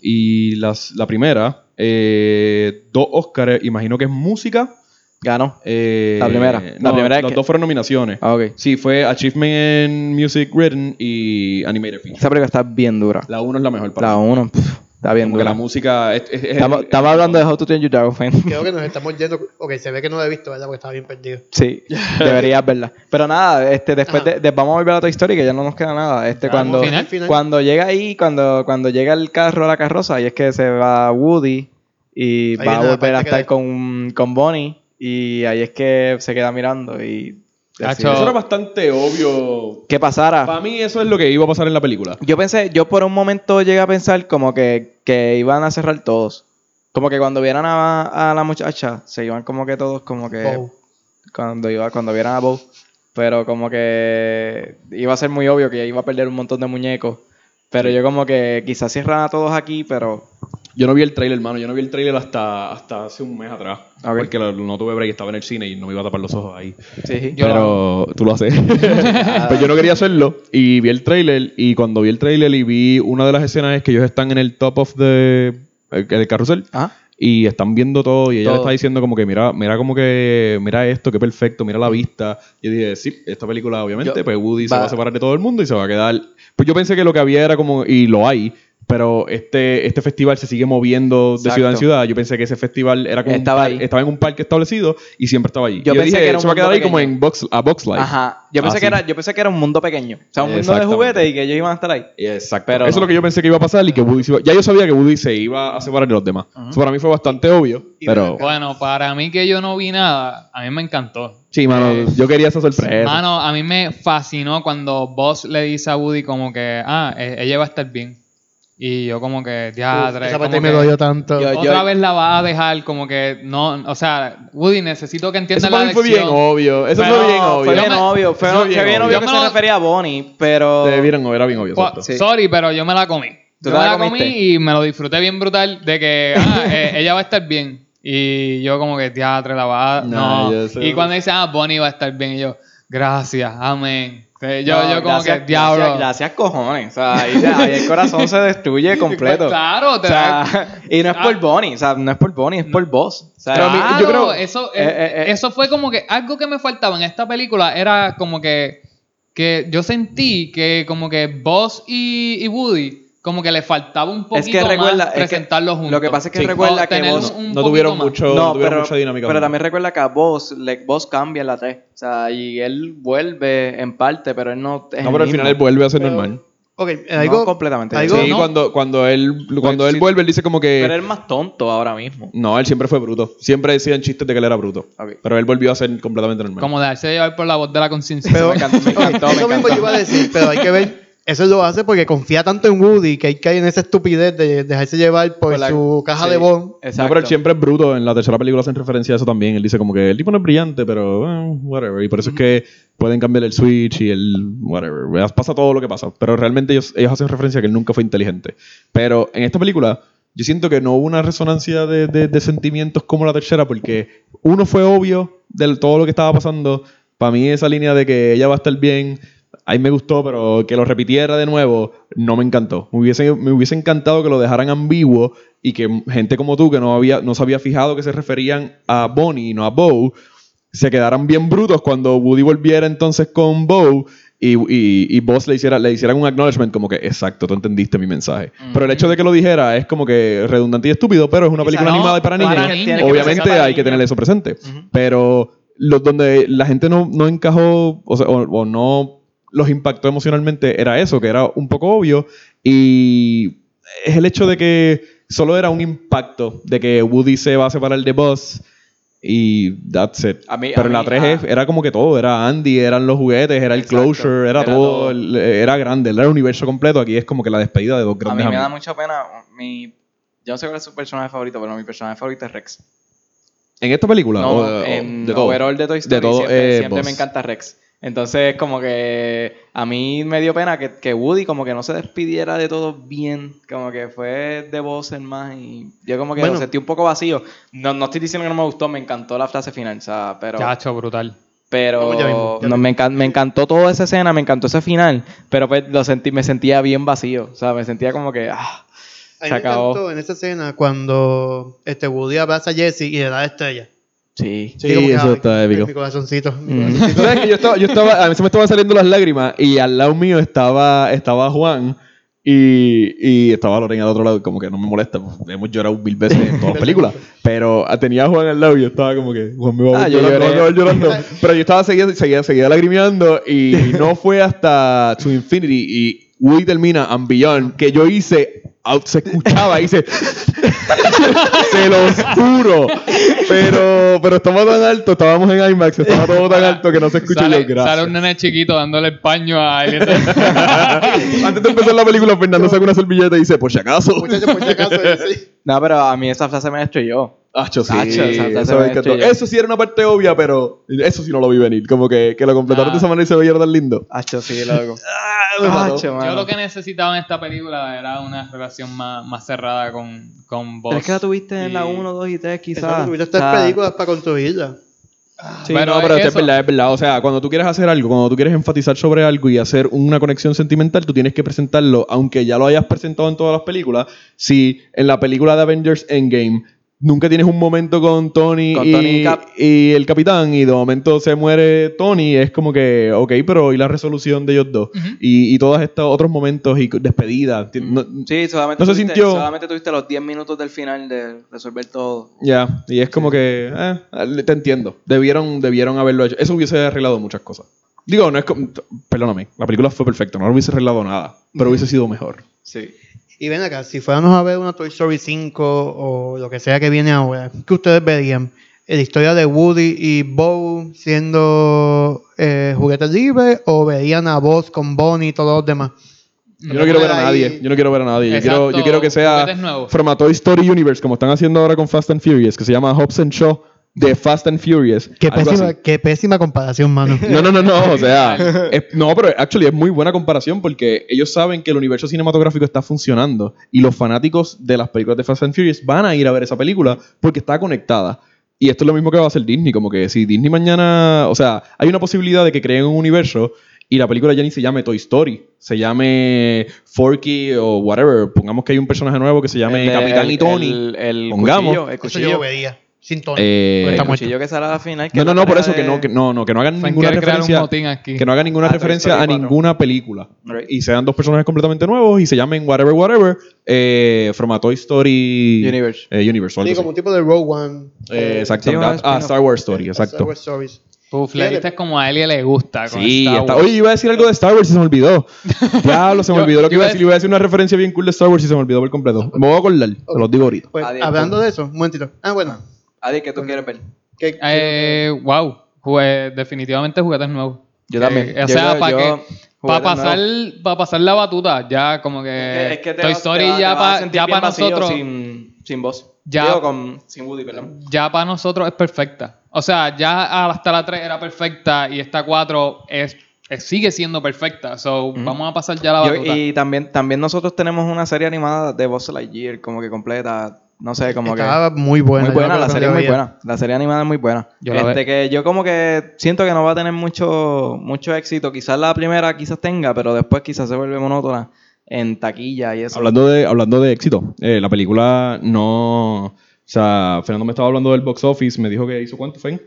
y las, la primera eh, dos Oscars imagino que es música Ganó. Eh, La primera. La no, primera es Las que- dos fueron nominaciones. Ah, ok. Sí, fue Achievement in Music Written y Animated Feature. Esa película está bien dura. La uno es la mejor para La mí. 1 está bien Como que dura. la música es, es- es- Estamos, es- estamos hablando de How to Train Your Dragon, fan. Creo que nos estamos yendo. Ok, se ve que no lo he visto, ¿verdad? Porque estaba bien perdido. Sí, deberías verla. Pero nada, este, después de, de- vamos a volver a Toy Story, que ya no nos queda nada. Este, cuando, final, final. cuando llega ahí, cuando, cuando llega el carro a la carroza, y es que se va Woody y Ahí va a la volver a estar con, con Bonnie, y ahí es que se queda mirando y. Eso era bastante obvio. ¿Qué pasara? Para mí eso es lo que iba a pasar en la película. Yo pensé, yo por un momento llegué a pensar como que, que iban a cerrar todos. Como que cuando vieran a, a la muchacha, se iban como que todos como que... Bow. cuando iba cuando vieran a Bo pero como que iba a ser muy obvio que iba a perder un montón de muñecos pero yo como que quizás cierran a todos aquí pero Yo no vi el trailer, hermano. Yo no vi el trailer hasta, hasta hace un mes atrás. Ok. Porque lo- no tuve break, estaba en el cine y no me iba a tapar los ojos ahí. sí Yo pero tú lo haces. pues yo no quería hacerlo. Y vi el trailer. Y cuando vi el trailer y vi una de las escenas es que ellos están en el top of the el, el carrusel. Ajá. Y están viendo todo. Y ella le está diciendo como que mira, mira como que, mira esto, qué perfecto, mira la vista. Y yo dije, sí, esta película obviamente, Yo- pues Woody se va a separar de todo el mundo y se va a quedar. Pues yo pensé que lo que había era como, y lo hay. Pero este, este festival se sigue moviendo de ciudad en ciudad. Yo pensé que ese festival era como un Estaba par- ahí. estaba en un parque establecido y siempre estaba allí. Yo Yo, pensé dije, que era un eso va a quedar ahí como en box, a Box Life. ajá yo pensé Así. que era yo pensé que era un mundo pequeño o sea un mundo de juguetes y que ellos iban a estar ahí Exacto. Pero Eso es lo que yo pensé que iba a pasar y que Woody se iba- Ya yo sabía que Woody se iba a separar de los demás. Eso para mí fue bastante obvio. Y Pero Bueno, para mí que yo no vi nada, a mí me encantó. sí, mano, Eh, yo quería esa sorpresa. Mano, a mí me fascinó cuando Boss le dice a Woody como que, ah, eh, ella va a estar bien. Y yo como que, ya, Uf, esa parte me dolió tanto. Yo- Otra vez la va a dejar como que no, o sea, Woody necesito que Eso entienda para la mí fue bien lección. obvio. Eso Pero- fue bien No, obvio. fue Yo bien me- obvio fue, Eso fue bien bien obvio. Yo que me se lo- refería a Bonnie pero Te vieron, era bien obvio. Sí. Sorry, pero yo me la comí. ¿Tú Yo me la la comí y me lo disfruté bien brutal de que ah, eh, ella va a estar bien. Y yo como que teatro la va a... No. yo sé. Y cuando dice, ah, Bonnie va a estar bien, y yo, gracias, amén. Eh, Yo, No, yo como gracias- que, diablo. gracias, gracias cojones o sea ahí, ahí el corazón se destruye completo Pues claro, O te sea, y no es por Ah. Bonnie, o sea, no es por Bonnie, es por vos. O sea, mí- yo creo- eso, Eh, eh, eh. eso fue como que algo que me faltaba en esta película era como que, que yo sentí que como que y, y Woody como que le faltaba un poquito es que recuerda, más es que presentarlos juntos. Lo que pasa es que Sí. recuerda O que vos no tuvieron mucho, no, no, tuvieron pero, mucha dinámica. pero también recuerda que a vos, le, vos cambia la 3. O sea, y él vuelve en parte, pero él no es No, pero al final él vuelve a ser Pero- normal. Ok, algo. No completamente. algo- Sí, no. cuando, cuando él, cuando él sí. vuelve, él dice como que. Pero él es más tonto ahora mismo. No, él siempre fue bruto. Siempre decían chistes de que él era bruto. Ok. Pero él volvió a ser completamente normal. Como dejarse llevar por la voz de la conciencia. Pero, Me encantó, me encantó, me eso mismo encantó. yo iba a decir, pero hay que ver. Eso lo hace porque confía tanto en Woody que hay que caer en esa estupidez de dejarse llevar por, Por la- su caja sí, de Bond. Exacto. No, pero él siempre es bruto. En la tercera película hacen referencia a eso también. Él dice como que el tipo no es brillante, pero eh, whatever. Y por eso es que pueden cambiar el switch y el whatever. Pasa todo lo que pasa. Pero realmente ellos, ellos hacen referencia a que él nunca fue inteligente. Pero en esta película, yo siento que no hubo una resonancia de, de- de sentimientos como la tercera, porque uno fue obvio de todo lo que estaba pasando. Para mí esa línea de que ella va a estar bien, ahí me gustó, pero que lo repitiera de nuevo, no me encantó. Me hubiese, me hubiese encantado que lo dejaran ambiguo y que gente como tú, que no, había, no se había fijado que se referían a Bonnie y no a Bo, se quedaran bien brutos cuando Woody volviera entonces con Bo y, y, y Buzz le, hiciera, le hicieran un acknowledgement como que, exacto, tú entendiste mi mensaje. Pero el hecho de que lo dijera es como que redundante y estúpido, pero es una película no, animada y para para niños. niños, Obviamente para hay que niños. tener eso presente. Pero los donde la gente no, no encajó o, sea, o- o no los impactó emocionalmente era eso, que era un poco obvio. Y es el hecho de que solo era un impacto de que Woody se va a separar de Buzz. Y that's it. A mí- Pero a en la mí, 3 ah. era como que todo. Era Andy, eran los juguetes, era el Exacto. closure, era, Era todo. era grande, era el universo completo. Aquí es como que la despedida de dos A grandes mí me da mucha pena. Mi, yo no sé cuál es su personaje favorito, pero mi personaje favorito es Rex. ¿En esta película? No, ¿O de- o en de todo? overall de Toy Story De todo, siempre, eh, siempre me encanta Rex. Entonces, como que a mí me dio pena que, que Woody como que no se despidiera de todo bien. Como que fue de voz en más y yo como que Bueno. lo sentí un poco vacío. No, no estoy diciendo que no me gustó, me encantó la frase final, o sea, pero... Chacho, brutal. Pero Vamos ya mismo, ya no, me, encan- me encantó toda esa escena, me encantó ese final, pero pues lo sentí, me sentía bien vacío. O sea, me sentía como que... ah, A mí Se me acabó. encantó en esa escena cuando este Woody abraza a Jesse y le da estrella. Sí. Sí, que, eso ay, está épico. Mi corazoncito. mi Mm. corazoncito. ¿Sabes que yo estaba, yo estaba, a mí se me estaban saliendo las lágrimas y al lado mío estaba, estaba Juan y, y estaba Lorena al otro lado, como que no me molesta, pues, hemos llorado mil veces en todas las películas, pero ah, tenía a Juan al lado y yo estaba como que Juan me va a Ah, yo llorando, ver llorando, pero yo estaba seguía, seguía, seguía lagrimeando y no fue hasta To Infinity y Woody termina and Beyond que yo hice, se escuchaba, hice, se los juro, pero, pero estamos tan alto, estábamos en IMAX, estaba todo tan alto que no se escucha Sale, yo, gracias. sale un nene chiquito dándole el paño a Elliot. Antes de empezar la película, Fernando saca una servilleta y dice, por si acaso. Muchachos, por si acaso, sí. No, pero a mí esa frase me destruyó. Acho, sí. Acho, esa frase eso. Eso sí era una parte obvia, pero eso sí no lo vi venir. Como que, que lo completaron Ah. de esa manera y se veía tan lindo. Hacho, sí, loco. Ah, Yo lo que necesitaba en esta película era una relación más, más cerrada con, con. Pero es que la tuviste en la Y- 1, 2 y 3, quizás. Exacto, Tuviste estas películas para construirla. Sí, Pero no, pero es eso- verdad, es verdad. O sea, cuando tú quieres hacer algo, cuando tú quieres enfatizar sobre algo y hacer una conexión sentimental, tú tienes que presentarlo, aunque ya lo hayas presentado en todas las películas. Si en la película de Avengers Endgame nunca tienes un momento con Tony, Con y, Tony y Cap. y el capitán y de momento se muere Tony, es como que, ok, pero ¿y la resolución de ellos dos? y, y todos estos otros momentos y despedidas. No- Sí, solamente, No se tuviste, sintió- solamente tuviste los 10 minutos del final de resolver todo. Ya, y es como que, eh, te entiendo. Debieron, debieron haberlo hecho. Eso hubiese arreglado muchas cosas. Digo, no es como, perdóname, la película fue perfecta, no lo hubiese arreglado nada, pero hubiese sido mejor. Sí. Y ven acá, si fuéramos a ver una Toy Story 5 o lo que sea que viene ahora, ¿qué ustedes verían? ¿La historia de Woody y Bo siendo eh, juguetes libres o verían a Buzz con Bonnie y todos los demás? Yo no quiero ver a Ahí- nadie, yo no quiero ver a nadie. Yo quiero, yo quiero que sea Toy Story Universe, como están haciendo ahora con Fast and Furious, que se llama Hobbs and Shaw de Fast and Furious. Qué pésima, qué pésima comparación, mano. No, no, no, no, o sea, es- no, pero actually es muy buena comparación porque ellos saben que el universo cinematográfico está funcionando y los fanáticos de las películas de Fast and Furious van a ir a ver esa película porque está conectada. Y esto es lo mismo que va a hacer Disney, como que si Disney mañana, o sea, hay una posibilidad de que creen un universo y la película ya ni se llame Toy Story, se llame Forky o whatever, pongamos que hay un personaje nuevo que se llame El Capitán el- y Tony. El, el Pongamos. cuchillo, el Eso yo vería. Sin Tony. Eh, está el cuchillo que sale a la final. que no, no, es la no, por eso que de- no, que no, no, que no hagan Fan ninguna referencia. Que no haga ninguna Ah, referencia a 4. ninguna película. Right. Y sean dos personajes completamente nuevos y se llamen Whatever, Whatever, eh, from a Toy Story Universe. eh, Universe Sí, como un tipo de Rogue One. Eh, exacto. Sí, un Ah. Star Wars Story, Star exacto. Wars Stories. Uf, le Fíjate. diste como a Elia le gusta. Con Sí, Star está. Oye, iba a decir algo de Star Wars y se me olvidó. Diablo, se me Yo- olvidó lo que iba a decir. Iba a decir una referencia bien cool de Star Wars y se me olvidó por completo. Me voy a acordar, te los digo ahorita. Pues, Adiós, hablando de eso, un momentito. Ah, bueno. Adi, ¿qué tú quieres ver? ¿Qué- Eh, wow. Jue- definitivamente juguetes nuevos. Yo también. O Yo sea, para yo- que. Para pasar, para pasar la batuta, ya como que. Es que- es que te Toy Story te vas- ya te vas a para sentir ya pa vacío nosotros. Sin, sin voz. Ya- Digo, con, sin Woody, perdón. Ya para nosotros es perfecta. O sea, ya hasta la 3 era perfecta y esta 4 es eh, sigue siendo perfecta. So, vamos a pasar ya la Yo- batuta. y también, también nosotros tenemos una serie animada de Buzz Lightyear, como que completa. No sé, como que. Estaba muy buena. muy buena, la que serie es muy buena. La serie animada es muy buena. Yo la este, que yo como que siento que no va a tener mucho, mucho éxito. Quizás la primera quizás tenga, pero después quizás se vuelve monótona en taquilla y eso. Hablando de, hablando de éxito, eh, la película no. O sea, Fernando me estaba hablando del box office, me dijo que hizo cuánto, Fen?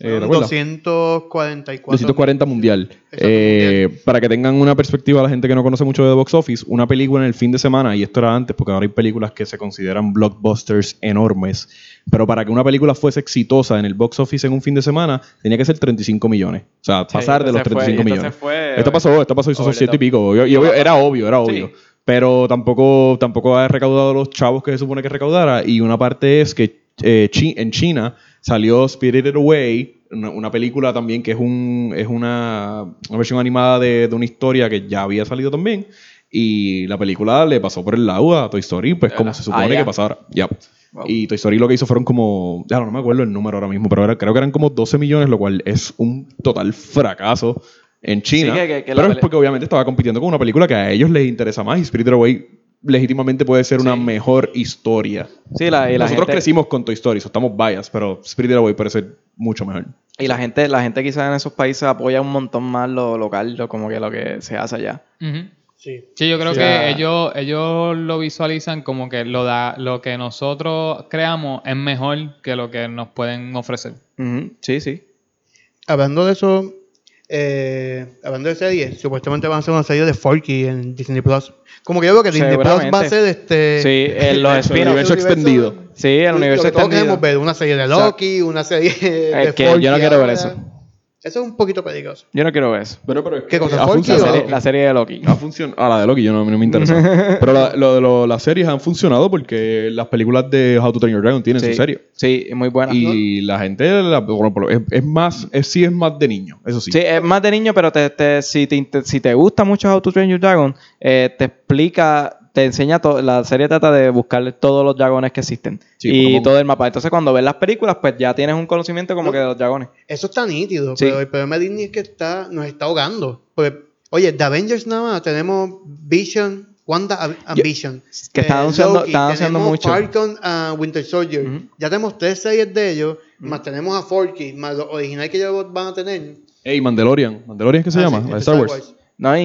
Eh, ¿te Fueron acuerdas? 244. 240 mundial. Eh, mundial. Para que tengan una perspectiva la gente que no conoce mucho de box office, una película en el fin de semana, y esto era antes porque ahora hay películas que se consideran blockbusters enormes, pero para que una película fuese exitosa en el box office en un fin de semana, tenía que ser 35 millones. O sea, Sí, pasar de los se fue- 35 esto millones. fue, esto pasó, esto pasó, hizo over the ciento y top. pico. Y- y obvio- era obvio, era obvio. Sí. Pero tampoco, tampoco ha recaudado los chavos que se supone que recaudara. Y una parte es que eh, Chi- en China salió Spirited Away, una, una película también que es, un, es una, una versión animada de, de una historia que ya había salido también. Y la película le pasó por el lado a Toy Story, pues como se supone Ah, ya. que pasara. Ya. Wow. Y Toy Story lo que hizo fueron como, ya no me acuerdo el número ahora mismo, pero era- creo que eran como 12 millones, lo cual es un total fracaso en China. Sí, que- que- pero es porque obviamente estaba compitiendo con una película que a ellos les interesa más y Spirited Away legítimamente puede ser una Sí. mejor historia. Sí, la, y la Nosotros gente, crecimos con Toy Story, so estamos biased, pero Spirited Away parece ser mucho mejor. Y la gente, la gente quizás en esos países apoya un montón más lo local, lo, como que lo que se hace allá. Sí. Sí, yo creo Sí. que Ya. ellos, ellos lo visualizan como que lo, da, lo que nosotros creamos es mejor que lo que nos pueden ofrecer. Sí, sí. Hablando de eso, eh, hablando de series, supuestamente van a hacer una serie de Forky en Disney Plus. Como que yo creo que Disney Plus va a ser este. Sí, en los el universo extendido. Sí, el universo Lo que todos extendido. queremos ver, una serie de Loki, una serie de Es que yo Forky no quiero ver eso. Eso es un poquito peligroso. Yo no quiero ver eso. Pero, pero es ¿Qué cosa, ha Forky La o- serie, la serie de Loki. Ha funcionado. Ah, la de Loki, yo no, no me interesa. Pero la- lo de lo- las series han funcionado porque las películas de How to Train Your Dragon tienen Sí, su serie. Sí, muy buena. Y la gente la- bueno, por lo- es, es más, es, sí es más de niño, eso sí. Sí, es más de niño, pero te, te- si, te, si te gusta mucho How to Train Your Dragon, eh, te explica, te enseña todo. La serie trata de buscarle todos los dragones que existen Sí, y como- todo el mapa. Entonces, cuando ves las películas, pues ya tienes un conocimiento como que de los dragones. Eso está nítido, Sí. pero el problema de Disney es que está, nos está ahogando. Porque, oye, de Avengers nada más tenemos Vision, Wanda and Yo- Vision. que están anunciando- Loki, están anunciando tenemos mucho. Falcon and Winter Soldier. Ya tenemos tres series de ellos, más tenemos a Forky, más los originales que ellos van a tener. Ey, Mandalorian. ¿Mandalorian es que se Ah, llama? sí, la de de Star Wars. ¿No? Y,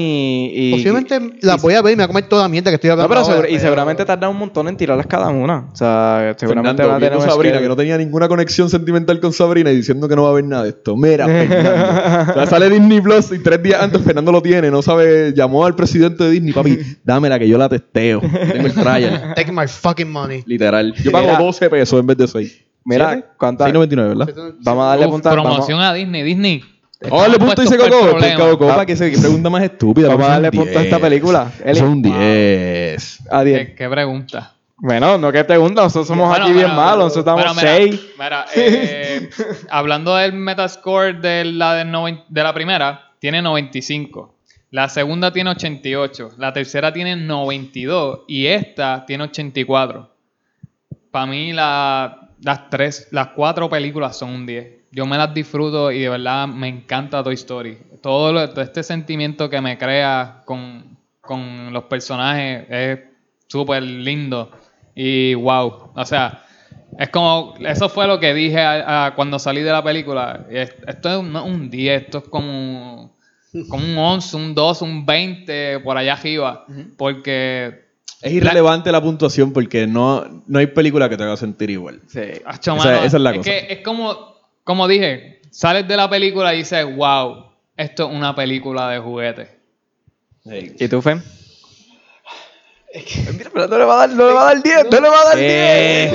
y- Posiblemente y- las voy a ver y me voy a comer toda la mierda que estoy No, hablando. pero ahora, seguro- y pero- seguramente tarda un montón en tirarlas cada una. O sea, seguramente Fernando, van a tener Sabrina, que no tenía ninguna conexión sentimental con Sabrina y diciendo que no va a haber nada de esto. Mira, Fernando. O sea, sale Disney Plus y tres días antes Fernando lo tiene, no sabe, llamó al presidente de Disney, papi, dámela que yo la testeo. Tengo el trial. Take my fucking money. Literal. Yo pago Mira. 12 pesos en vez de 6. Mira, ¿cuántas? 6.99, ¿verdad? Vamos a darle Uf, punta. Vamos, promoción a Disney, Disney. A darle punto y se Estamos cocó. puestos por Cocó, problemas. para que se qué pregunta más estúpida. Vamos a darle punto a esta 10. película. Eli. Son 10. a 10. ¿Qué, qué pregunta? Bueno, no que pregunta, nosotros somos Bueno, aquí bien mira, malos, nosotros estamos mira, 6. mira, eh, hablando del Metascore de la, del noven- de la primera, tiene 95. La segunda tiene 88. La tercera tiene 92. Y esta tiene 84. Para mí, la- las tres, las cuatro películas son un 10. Yo me las disfruto y de verdad me encanta Toy Story. Todo, lo- todo este sentimiento que me crea con, con los personajes es súper lindo. Y wow. O sea, es como. Eso fue lo que dije a- a cuando salí de la película. Es- Esto es un, no un 10, esto es como, como un 11, un 12, un 20 por allá arriba. Porque. Es irrelevante la puntuación porque no, no hay película que te haga sentir igual. Sí. Acho, Esa- es la es cosa. que es como, como dije, sales de la película y dices, wow, esto es una película de juguete. ¿Y tú, Fem? Mira, pero no le va a dar, no le va a dar 10, no le va a dar 10.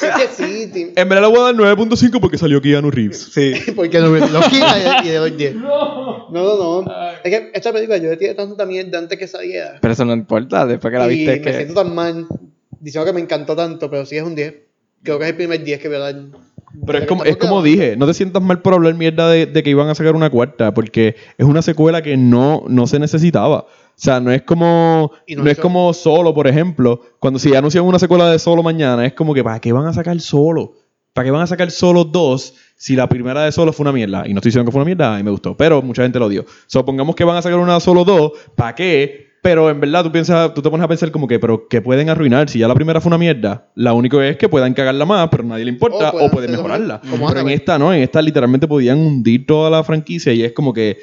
Es que sí, Tim. En verdad le voy a dar 9.5 porque salió Keanu Reeves. Sí. Porque lo, lo quita y le doy 10. No, no, no. Es que esta película yo le tiré tanta mierda antes que saliera. Pero eso no importa, después que la y viste es me que... siento tan mal diciendo que me encantó tanto, pero sí es un 10. Creo que es el primer 10 que voy a dar. Pero es como, es como dije, no te sientas mal por hablar mierda de, de que iban a sacar una cuarta, porque es una secuela que no, no se necesitaba. O sea, no es como no, no es como solo, por ejemplo, cuando si anuncian una secuela de solo mañana, es como que ¿para qué van a sacar solo? ¿para qué van a sacar solo dos si la primera de solo fue una mierda? Y no estoy diciendo que fue una mierda y me gustó, pero mucha gente lo odió. Supongamos que van a sacar una solo dos, ¿para qué? Pero en verdad tú piensas, tú te pones a pensar como que, pero que pueden arruinar. Si ya la primera fue una mierda, la único es que puedan cagarla más, pero a nadie le importa, O pueden o pueden hacerlo mejorarla. como Pero en esta no, en esta literalmente podían hundir toda la franquicia y es como que,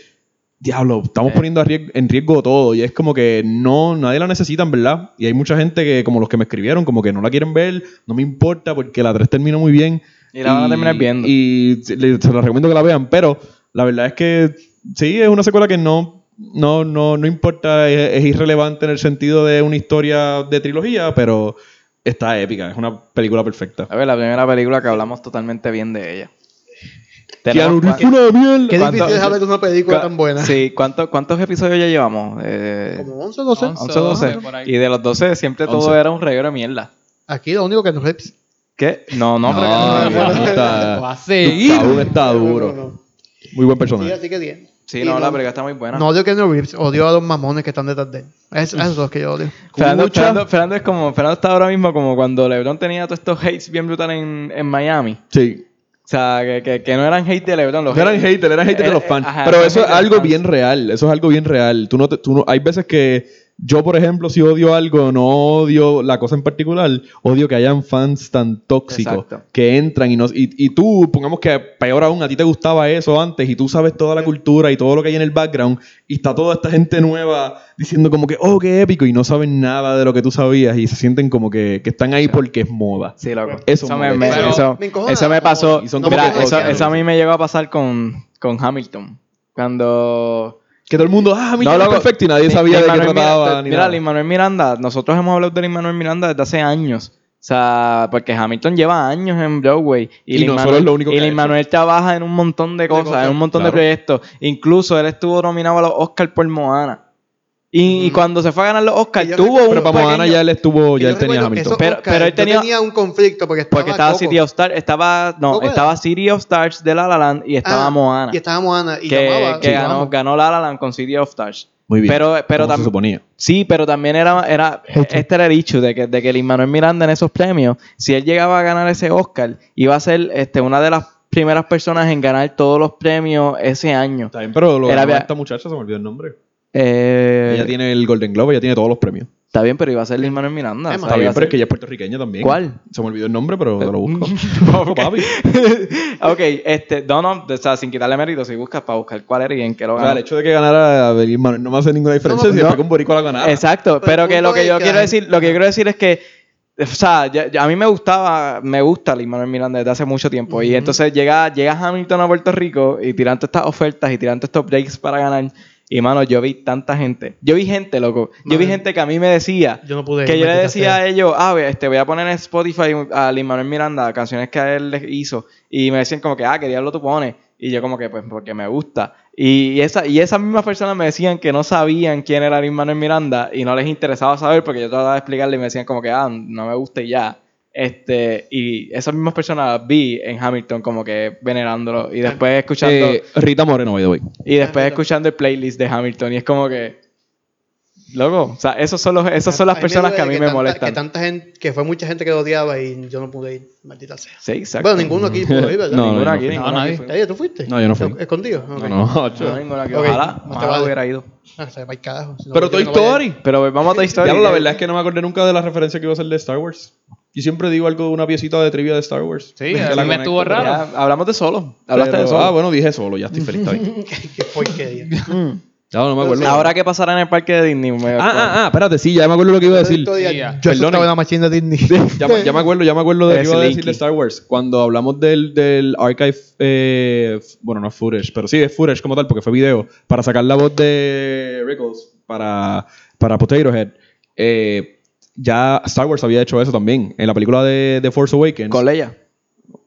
diablo, estamos poniendo a riesgo- en riesgo todo y es como que no, nadie la necesita, en verdad. Y hay mucha gente que, como los que me escribieron, como que no la quieren ver, no me importa porque la 3 terminó muy bien. Y la van a terminar viendo. Y se los recomiendo que la vean, pero la verdad es que sí, es una secuela que no, no, no, no importa, es, es irrelevante en el sentido de una historia de trilogía, pero está épica, es una película perfecta. A ver, la primera película que hablamos totalmente bien de ella. Tenemos una mierda. Qué ¿Cuánto- difícil es hablar de una película tan buena. Sí, ¿cuánto- ¿cuántos episodios ya llevamos? Eh, Como 11 o 12. 11 o 12. por ahí. Y de los 12 siempre todo 11. era un reguero de mierda. Aquí lo único que no es. ¿Qué? No, no, No, pero- ya está- Va a seguir. Aún está duro. No, no, no. Muy buen Sí, personaje. así que 10. Sí, no, la película está muy buena. No odio a Keanu Reeves, odio a los mamones que están detrás de él. Es, esos son los que yo odio. Fernando, Mucha- Fernando- Fernando es como, Fernando está ahora mismo como cuando LeBron tenía todos estos hates bien brutales en, en Miami. Sí. O sea, que, que, que no eran hate de LeBron, los No eran hate- haters, eran haters de los Eh, fans. ajá, Pero eso es algo bien real. Eso es algo bien real. Tú no, te- tú no, hay veces que yo, por ejemplo, si odio algo, no odio la cosa en particular, odio que hayan fans tan tóxicos Exacto. que entran y, no, y, y tú, pongamos que peor aún, a ti te gustaba eso antes y tú sabes toda la cultura y todo lo que hay en el background y está toda esta gente nueva diciendo como que, oh, qué épico y no saben nada de lo que tú sabías y se sienten como que, que están ahí porque es moda. Sí, loco. Eso me, me- eso, me eso me pasó. y son como mira, que eso, tóxicos. eso a mí me llegó a pasar con, con Hamilton. Cuando. Que todo el mundo, ah, mi No, es perfecto y nadie sabía de qué trataba. Miranda- ni mira. Lin Manuel Miranda, nosotros hemos hablado de Lin Manuel Miranda desde hace años. O sea, porque Hamilton lleva años en Broadway. Y Lin no Manuel- solo es lo único que Y Lin. Manuel trabaja en un montón de cosas, cosas, en un montón claro. de proyectos. Incluso él estuvo nominado a los Oscars por Moana. Y, y cuando se fue a ganar los Oscars, tuvo recuerdo- un Pero para Moana ya él estuvo, ya él tenía Hamilton. Pero- pero él yo tenía- tenía un conflicto porque estaba, Porque estaba Coco. City of Stars, estaba, no, ¿Coco era? estaba City of Stars de La La Land y estaba Ah, Moana. Y estaba Moana. Y que llamaba, que sí, ganó, ganó La La Land con City of Stars. Muy bien. Pero, pero se también. suponía. Sí, pero también era, era este era el hecho de que, de que Lin Manuel Miranda en esos premios, si él llegaba a ganar ese Oscar, iba a ser este, una de las primeras personas en ganar todos los premios ese año. Está bien, pero lo Era esta muchacha, se me olvidó el nombre. Eh, Ella tiene el Golden Globe, ella tiene todos los premios. Está bien, pero iba a ser Lin Manuel Miranda. Emma. o sea, Está bien, pero es que ella es puertorriqueña también. ¿Cuál? Se me olvidó el nombre, pero te lo busco. Papi. ok, este, no, no, o sea, sin quitarle mérito, si buscas para buscar cuál era y en qué lo O sea, ganó. el hecho de que ganara Lin Manuel no me hace ninguna diferencia No, si no. un boricua la ganara. Exacto, Pero pero, que lo que yo que quiero hay- decir, lo que yo quiero decir es que, o sea, ya- ya a mí me gustaba, me gusta Lin Manuel Miranda desde hace mucho tiempo. Y entonces llega, llega Hamilton a Puerto Rico y tirando estas ofertas y tirando estos breaks para ganar. Y mano, yo vi tanta gente. Yo vi gente, loco. Yo vi gente que a mí me decía. Yo no pude. Que yo le decía a ellos, ah, este, voy a poner en Spotify a Lin Manuel Miranda canciones que a él les hizo. Y me decían como que, ah, ¿qué diablo tú pones? Y yo como que, pues, porque me gusta. Y, y esa, y esas mismas personas me decían que no sabían quién era Lin Manuel Miranda y no les interesaba saber porque yo trataba de explicarle y me decían como que, ah, no me gusta y ya. Este, y esas mismas personas las vi en Hamilton como que venerándolo y después escuchando Eh, Rita Moreno, by the way. y después escuchando el playlist de Hamilton y es como que loco, o sea, esos son los esas son las personas que a mí que me tanta- molestan. Que tanta gente, que fue mucha gente que lo odiaba y yo no pude ir, maldita sea. Sí, exacto. Bueno, ninguno aquí pudo ir, ¿verdad? No, Ninguno aquí, No, aquí nadie. ¿Tú fuiste? No, yo no fui. ¿Escondido? No, no, No, ocho. ninguno aquí. Ojalá, te ojalá hubiera ido. Ah, se va el carajo. si no, Pero Toy no voy a ir. Story. Pero vamos a Toy Story. Ya, la verdad es que no me acordé nunca de la referencia que iba a ser de Star Wars. Yo siempre digo algo de una piecita de trivia de Star Wars. Sí, Que a mí me estuvo raro. Ya, hablamos de solo. Hablaste Pero- de solo. Ah, bueno, dije solo, ya estoy feliz. Bien. Qué, qué porquería. Ya no me acuerdo. Ahora que pasará en el parque de Disney. me- Ah, ah, ah, espérate, sí, ya me acuerdo lo que iba a decir. Yo en la machine de Disney. Ya, me- ya me acuerdo, ya me acuerdo de lo que iba a decir de Star Wars. Cuando hablamos del, del archive, eh, bueno, no es footage, pero sí es footage como tal, porque fue video, para sacar la voz de Rickles para, para Potato Head. eh, ya Star Wars había hecho eso también. En la película de, de Force Awakens. Con Leia.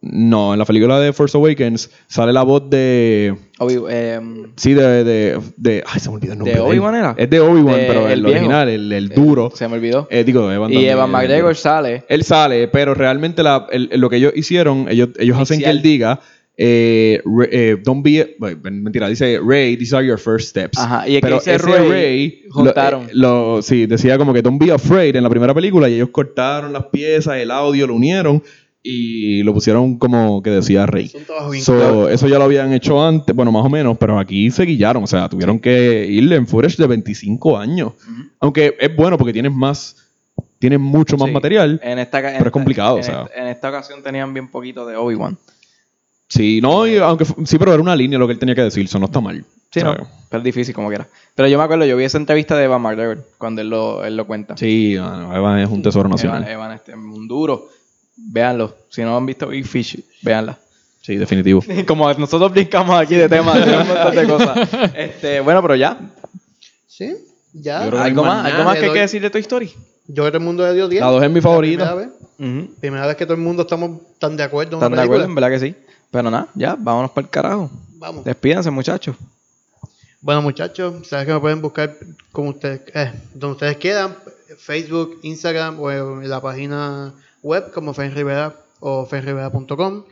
no, en la película de Force Awakens sale la voz de. Obi- em, Sí, de. de, de- ay, se me olvidó el nombre. ¿De. Obi-Wan era? Es de Obi-Wan, pero el, original, el, el duro. se me olvidó. Eh, digo, Evan y Evan McGregor sale. Él sale, pero realmente la- el- lo que ellos hicieron, ellos, ellos hacen que él diga, eh, re- eh, don't be, bueno, mentira, dice Ray, these are your first steps. Ajá, y que pero ese Rey, lo- juntaron. eh, Lo, sí, decía como que don't be afraid en la primera película y ellos cortaron las piezas, el audio, lo unieron y lo pusieron como que decía Rey. Es So, eso ya lo habían hecho antes, bueno, más o menos, pero aquí se guillaron, o sea, tuvieron que irle en footage de 25 años. Aunque es bueno porque tienes más, tienes mucho más Sí. material. En esta, en Pero es esta- complicado, en o sea. esta- en esta ocasión tenían bien poquito de Obi-Wan. Sí, no, y aunque sí, pero era una línea lo que él tenía que decir, eso no está mal. Sí, no, ¿sabes? pero es difícil como quiera. Pero yo me acuerdo, yo vi esa entrevista de Evan McGregor cuando él lo, él lo cuenta. Sí, mano, Evan es un tesoro nacional. Evan, Evan este, un duro. Véanlo. Si no han visto Big Fish, véanla. Sí, definitivo. Como nosotros brincamos aquí de temas, de un montón de cosas. Este, bueno, pero ya. Sí, ya. ¿Algo más, ¿algo más que hay que decir de tu historia? Yo creo que el mundo le dio 10. La dos es mi favorita. Primera vez, primera vez que todo el mundo estamos tan de acuerdo ¿Están de acuerdo? En verdad que sí. Pero nada, ya, vámonos para el carajo. Vamos. Despídanse, muchachos. Bueno, muchachos, sabes que me pueden buscar como ustedes, eh, donde ustedes quieran, Facebook, Instagram o en la página web como Fen Rivera o fenrivera.com.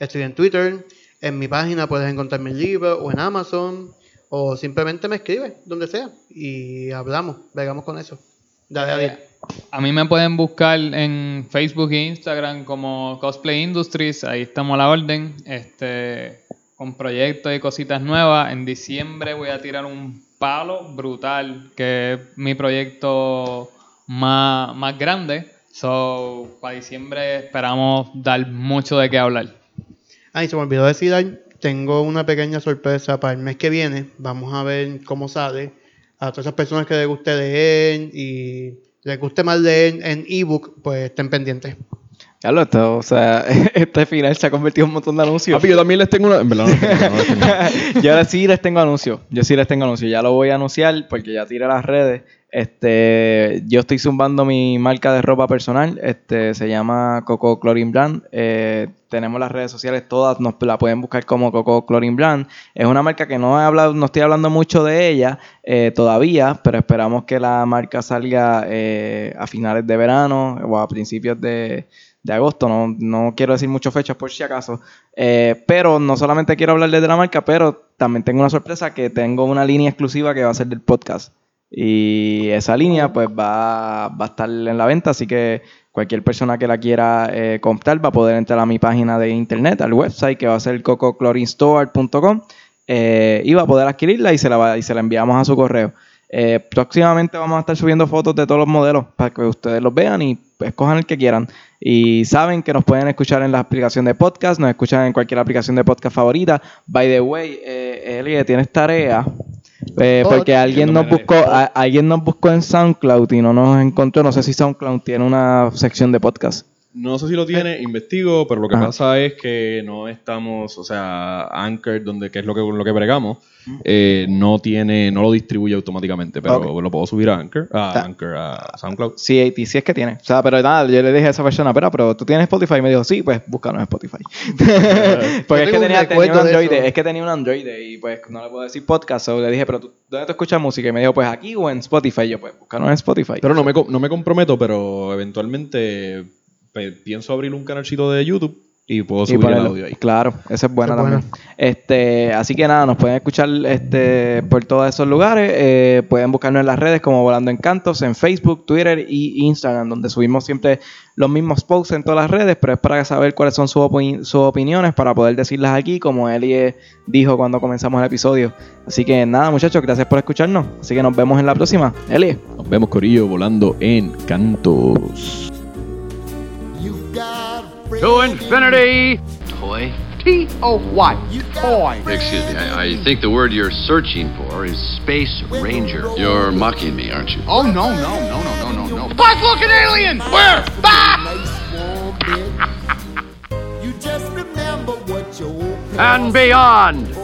Estoy en Twitter, en mi página puedes encontrar mi libro o en Amazon o simplemente me escribes donde sea y hablamos, vengamos con eso. Dale, Adi. A mí me pueden buscar en Facebook e Instagram como Cosplay Industries, ahí estamos a la orden, este, con proyectos y cositas nuevas. En diciembre voy a tirar un palo brutal, que es mi proyecto más, más grande. So, para diciembre esperamos dar mucho de qué hablar. Ah, y se me olvidó decir, ay, tengo una pequeña sorpresa para el mes que viene. Vamos a ver cómo sale. A todas esas personas que les guste leer y les guste más leer en ebook, pues estén pendientes. Ya lo esto, o sea, este final se ha convertido en un montón de anuncios. Papi, yo también les tengo una. En verdad, no les tengo, no les tengo. yo ahora sí les tengo anuncios. Yo sí les tengo anuncios. Ya lo voy a anunciar porque ya tiré las redes. Este, yo estoy zumbando mi marca de ropa personal. Este, se llama Coco Chlorine Brand. Eh, tenemos las redes sociales todas, nos la pueden buscar como Coco Chlorine Brand. Es una marca que no he hablado, no estoy hablando mucho de ella eh, todavía, pero esperamos que la marca salga eh, a finales de verano o a principios de, de agosto. No, no quiero decir muchas fechas por si acaso. Eh, pero no solamente quiero hablarles de la marca, pero también tengo una sorpresa que tengo una línea exclusiva que va a ser del podcast. Y esa línea pues va, va a estar en la venta, así que cualquier persona que la quiera eh, comprar va a poder entrar a mi página de internet, al website que va a ser cococlorinstore.com eh, y va a poder adquirirla y se la, va- y se la enviamos a su correo. Eh, próximamente vamos a estar subiendo fotos de todos los modelos para que ustedes los vean y escojan el que quieran. Y saben que nos pueden escuchar en la aplicación de podcast, nos escuchan en cualquier aplicación de podcast favorita. By the way, eh, Eli, tienes tarea. eh, porque alguien nos buscó, a- alguien nos buscó en SoundCloud y no nos encontró. No sé si SoundCloud tiene una sección de podcast. No sé si lo tiene, investigo, pero lo que Ajá. pasa es que no estamos, o sea, Anchor, donde que es lo que lo que bregamos, eh, no tiene, no lo distribuye automáticamente, pero lo puedo subir a Anchor, a Anchor, a SoundCloud. Sí, sí es que tiene. O sea, pero nada, yo le dije a esa persona, pero, pero tú tienes Spotify. Y me dijo, sí, pues búscanos en Spotify. Porque es que tenía, tenía un Android, es que tenía un Android y pues no le puedo decir podcast. So le dije, pero tú, ¿dónde tú escuchas música? Y me dijo, pues aquí o en Spotify. Y yo, pues búscanos en Spotify. Pero no me, no me comprometo, pero eventualmente pienso abrir un canalcito de YouTube y puedo Y subir el audio ahí. Claro, esa es buena es también. Este, así que nada, nos pueden escuchar este, por todos esos lugares. eh, pueden buscarnos en las redes como Volando Encantos, en Facebook, Twitter y Instagram, donde subimos siempre los mismos posts en todas las redes, pero es para saber cuáles son sus, opini- sus opiniones, para poder decirlas aquí, como Elie dijo cuando comenzamos el episodio. Así que nada, muchachos, gracias por escucharnos. Así que nos vemos en la próxima. Elie. Nos vemos, Corillo, volando en cantos. To infinity. Toy? T O Y. Toy. Excuse me, I, I think the word you're searching for is Space Ranger. You're mocking me, aren't you? Oh no no no no no no no. Buzz looking alien. Where? Ah! You just remember what your old And beyond.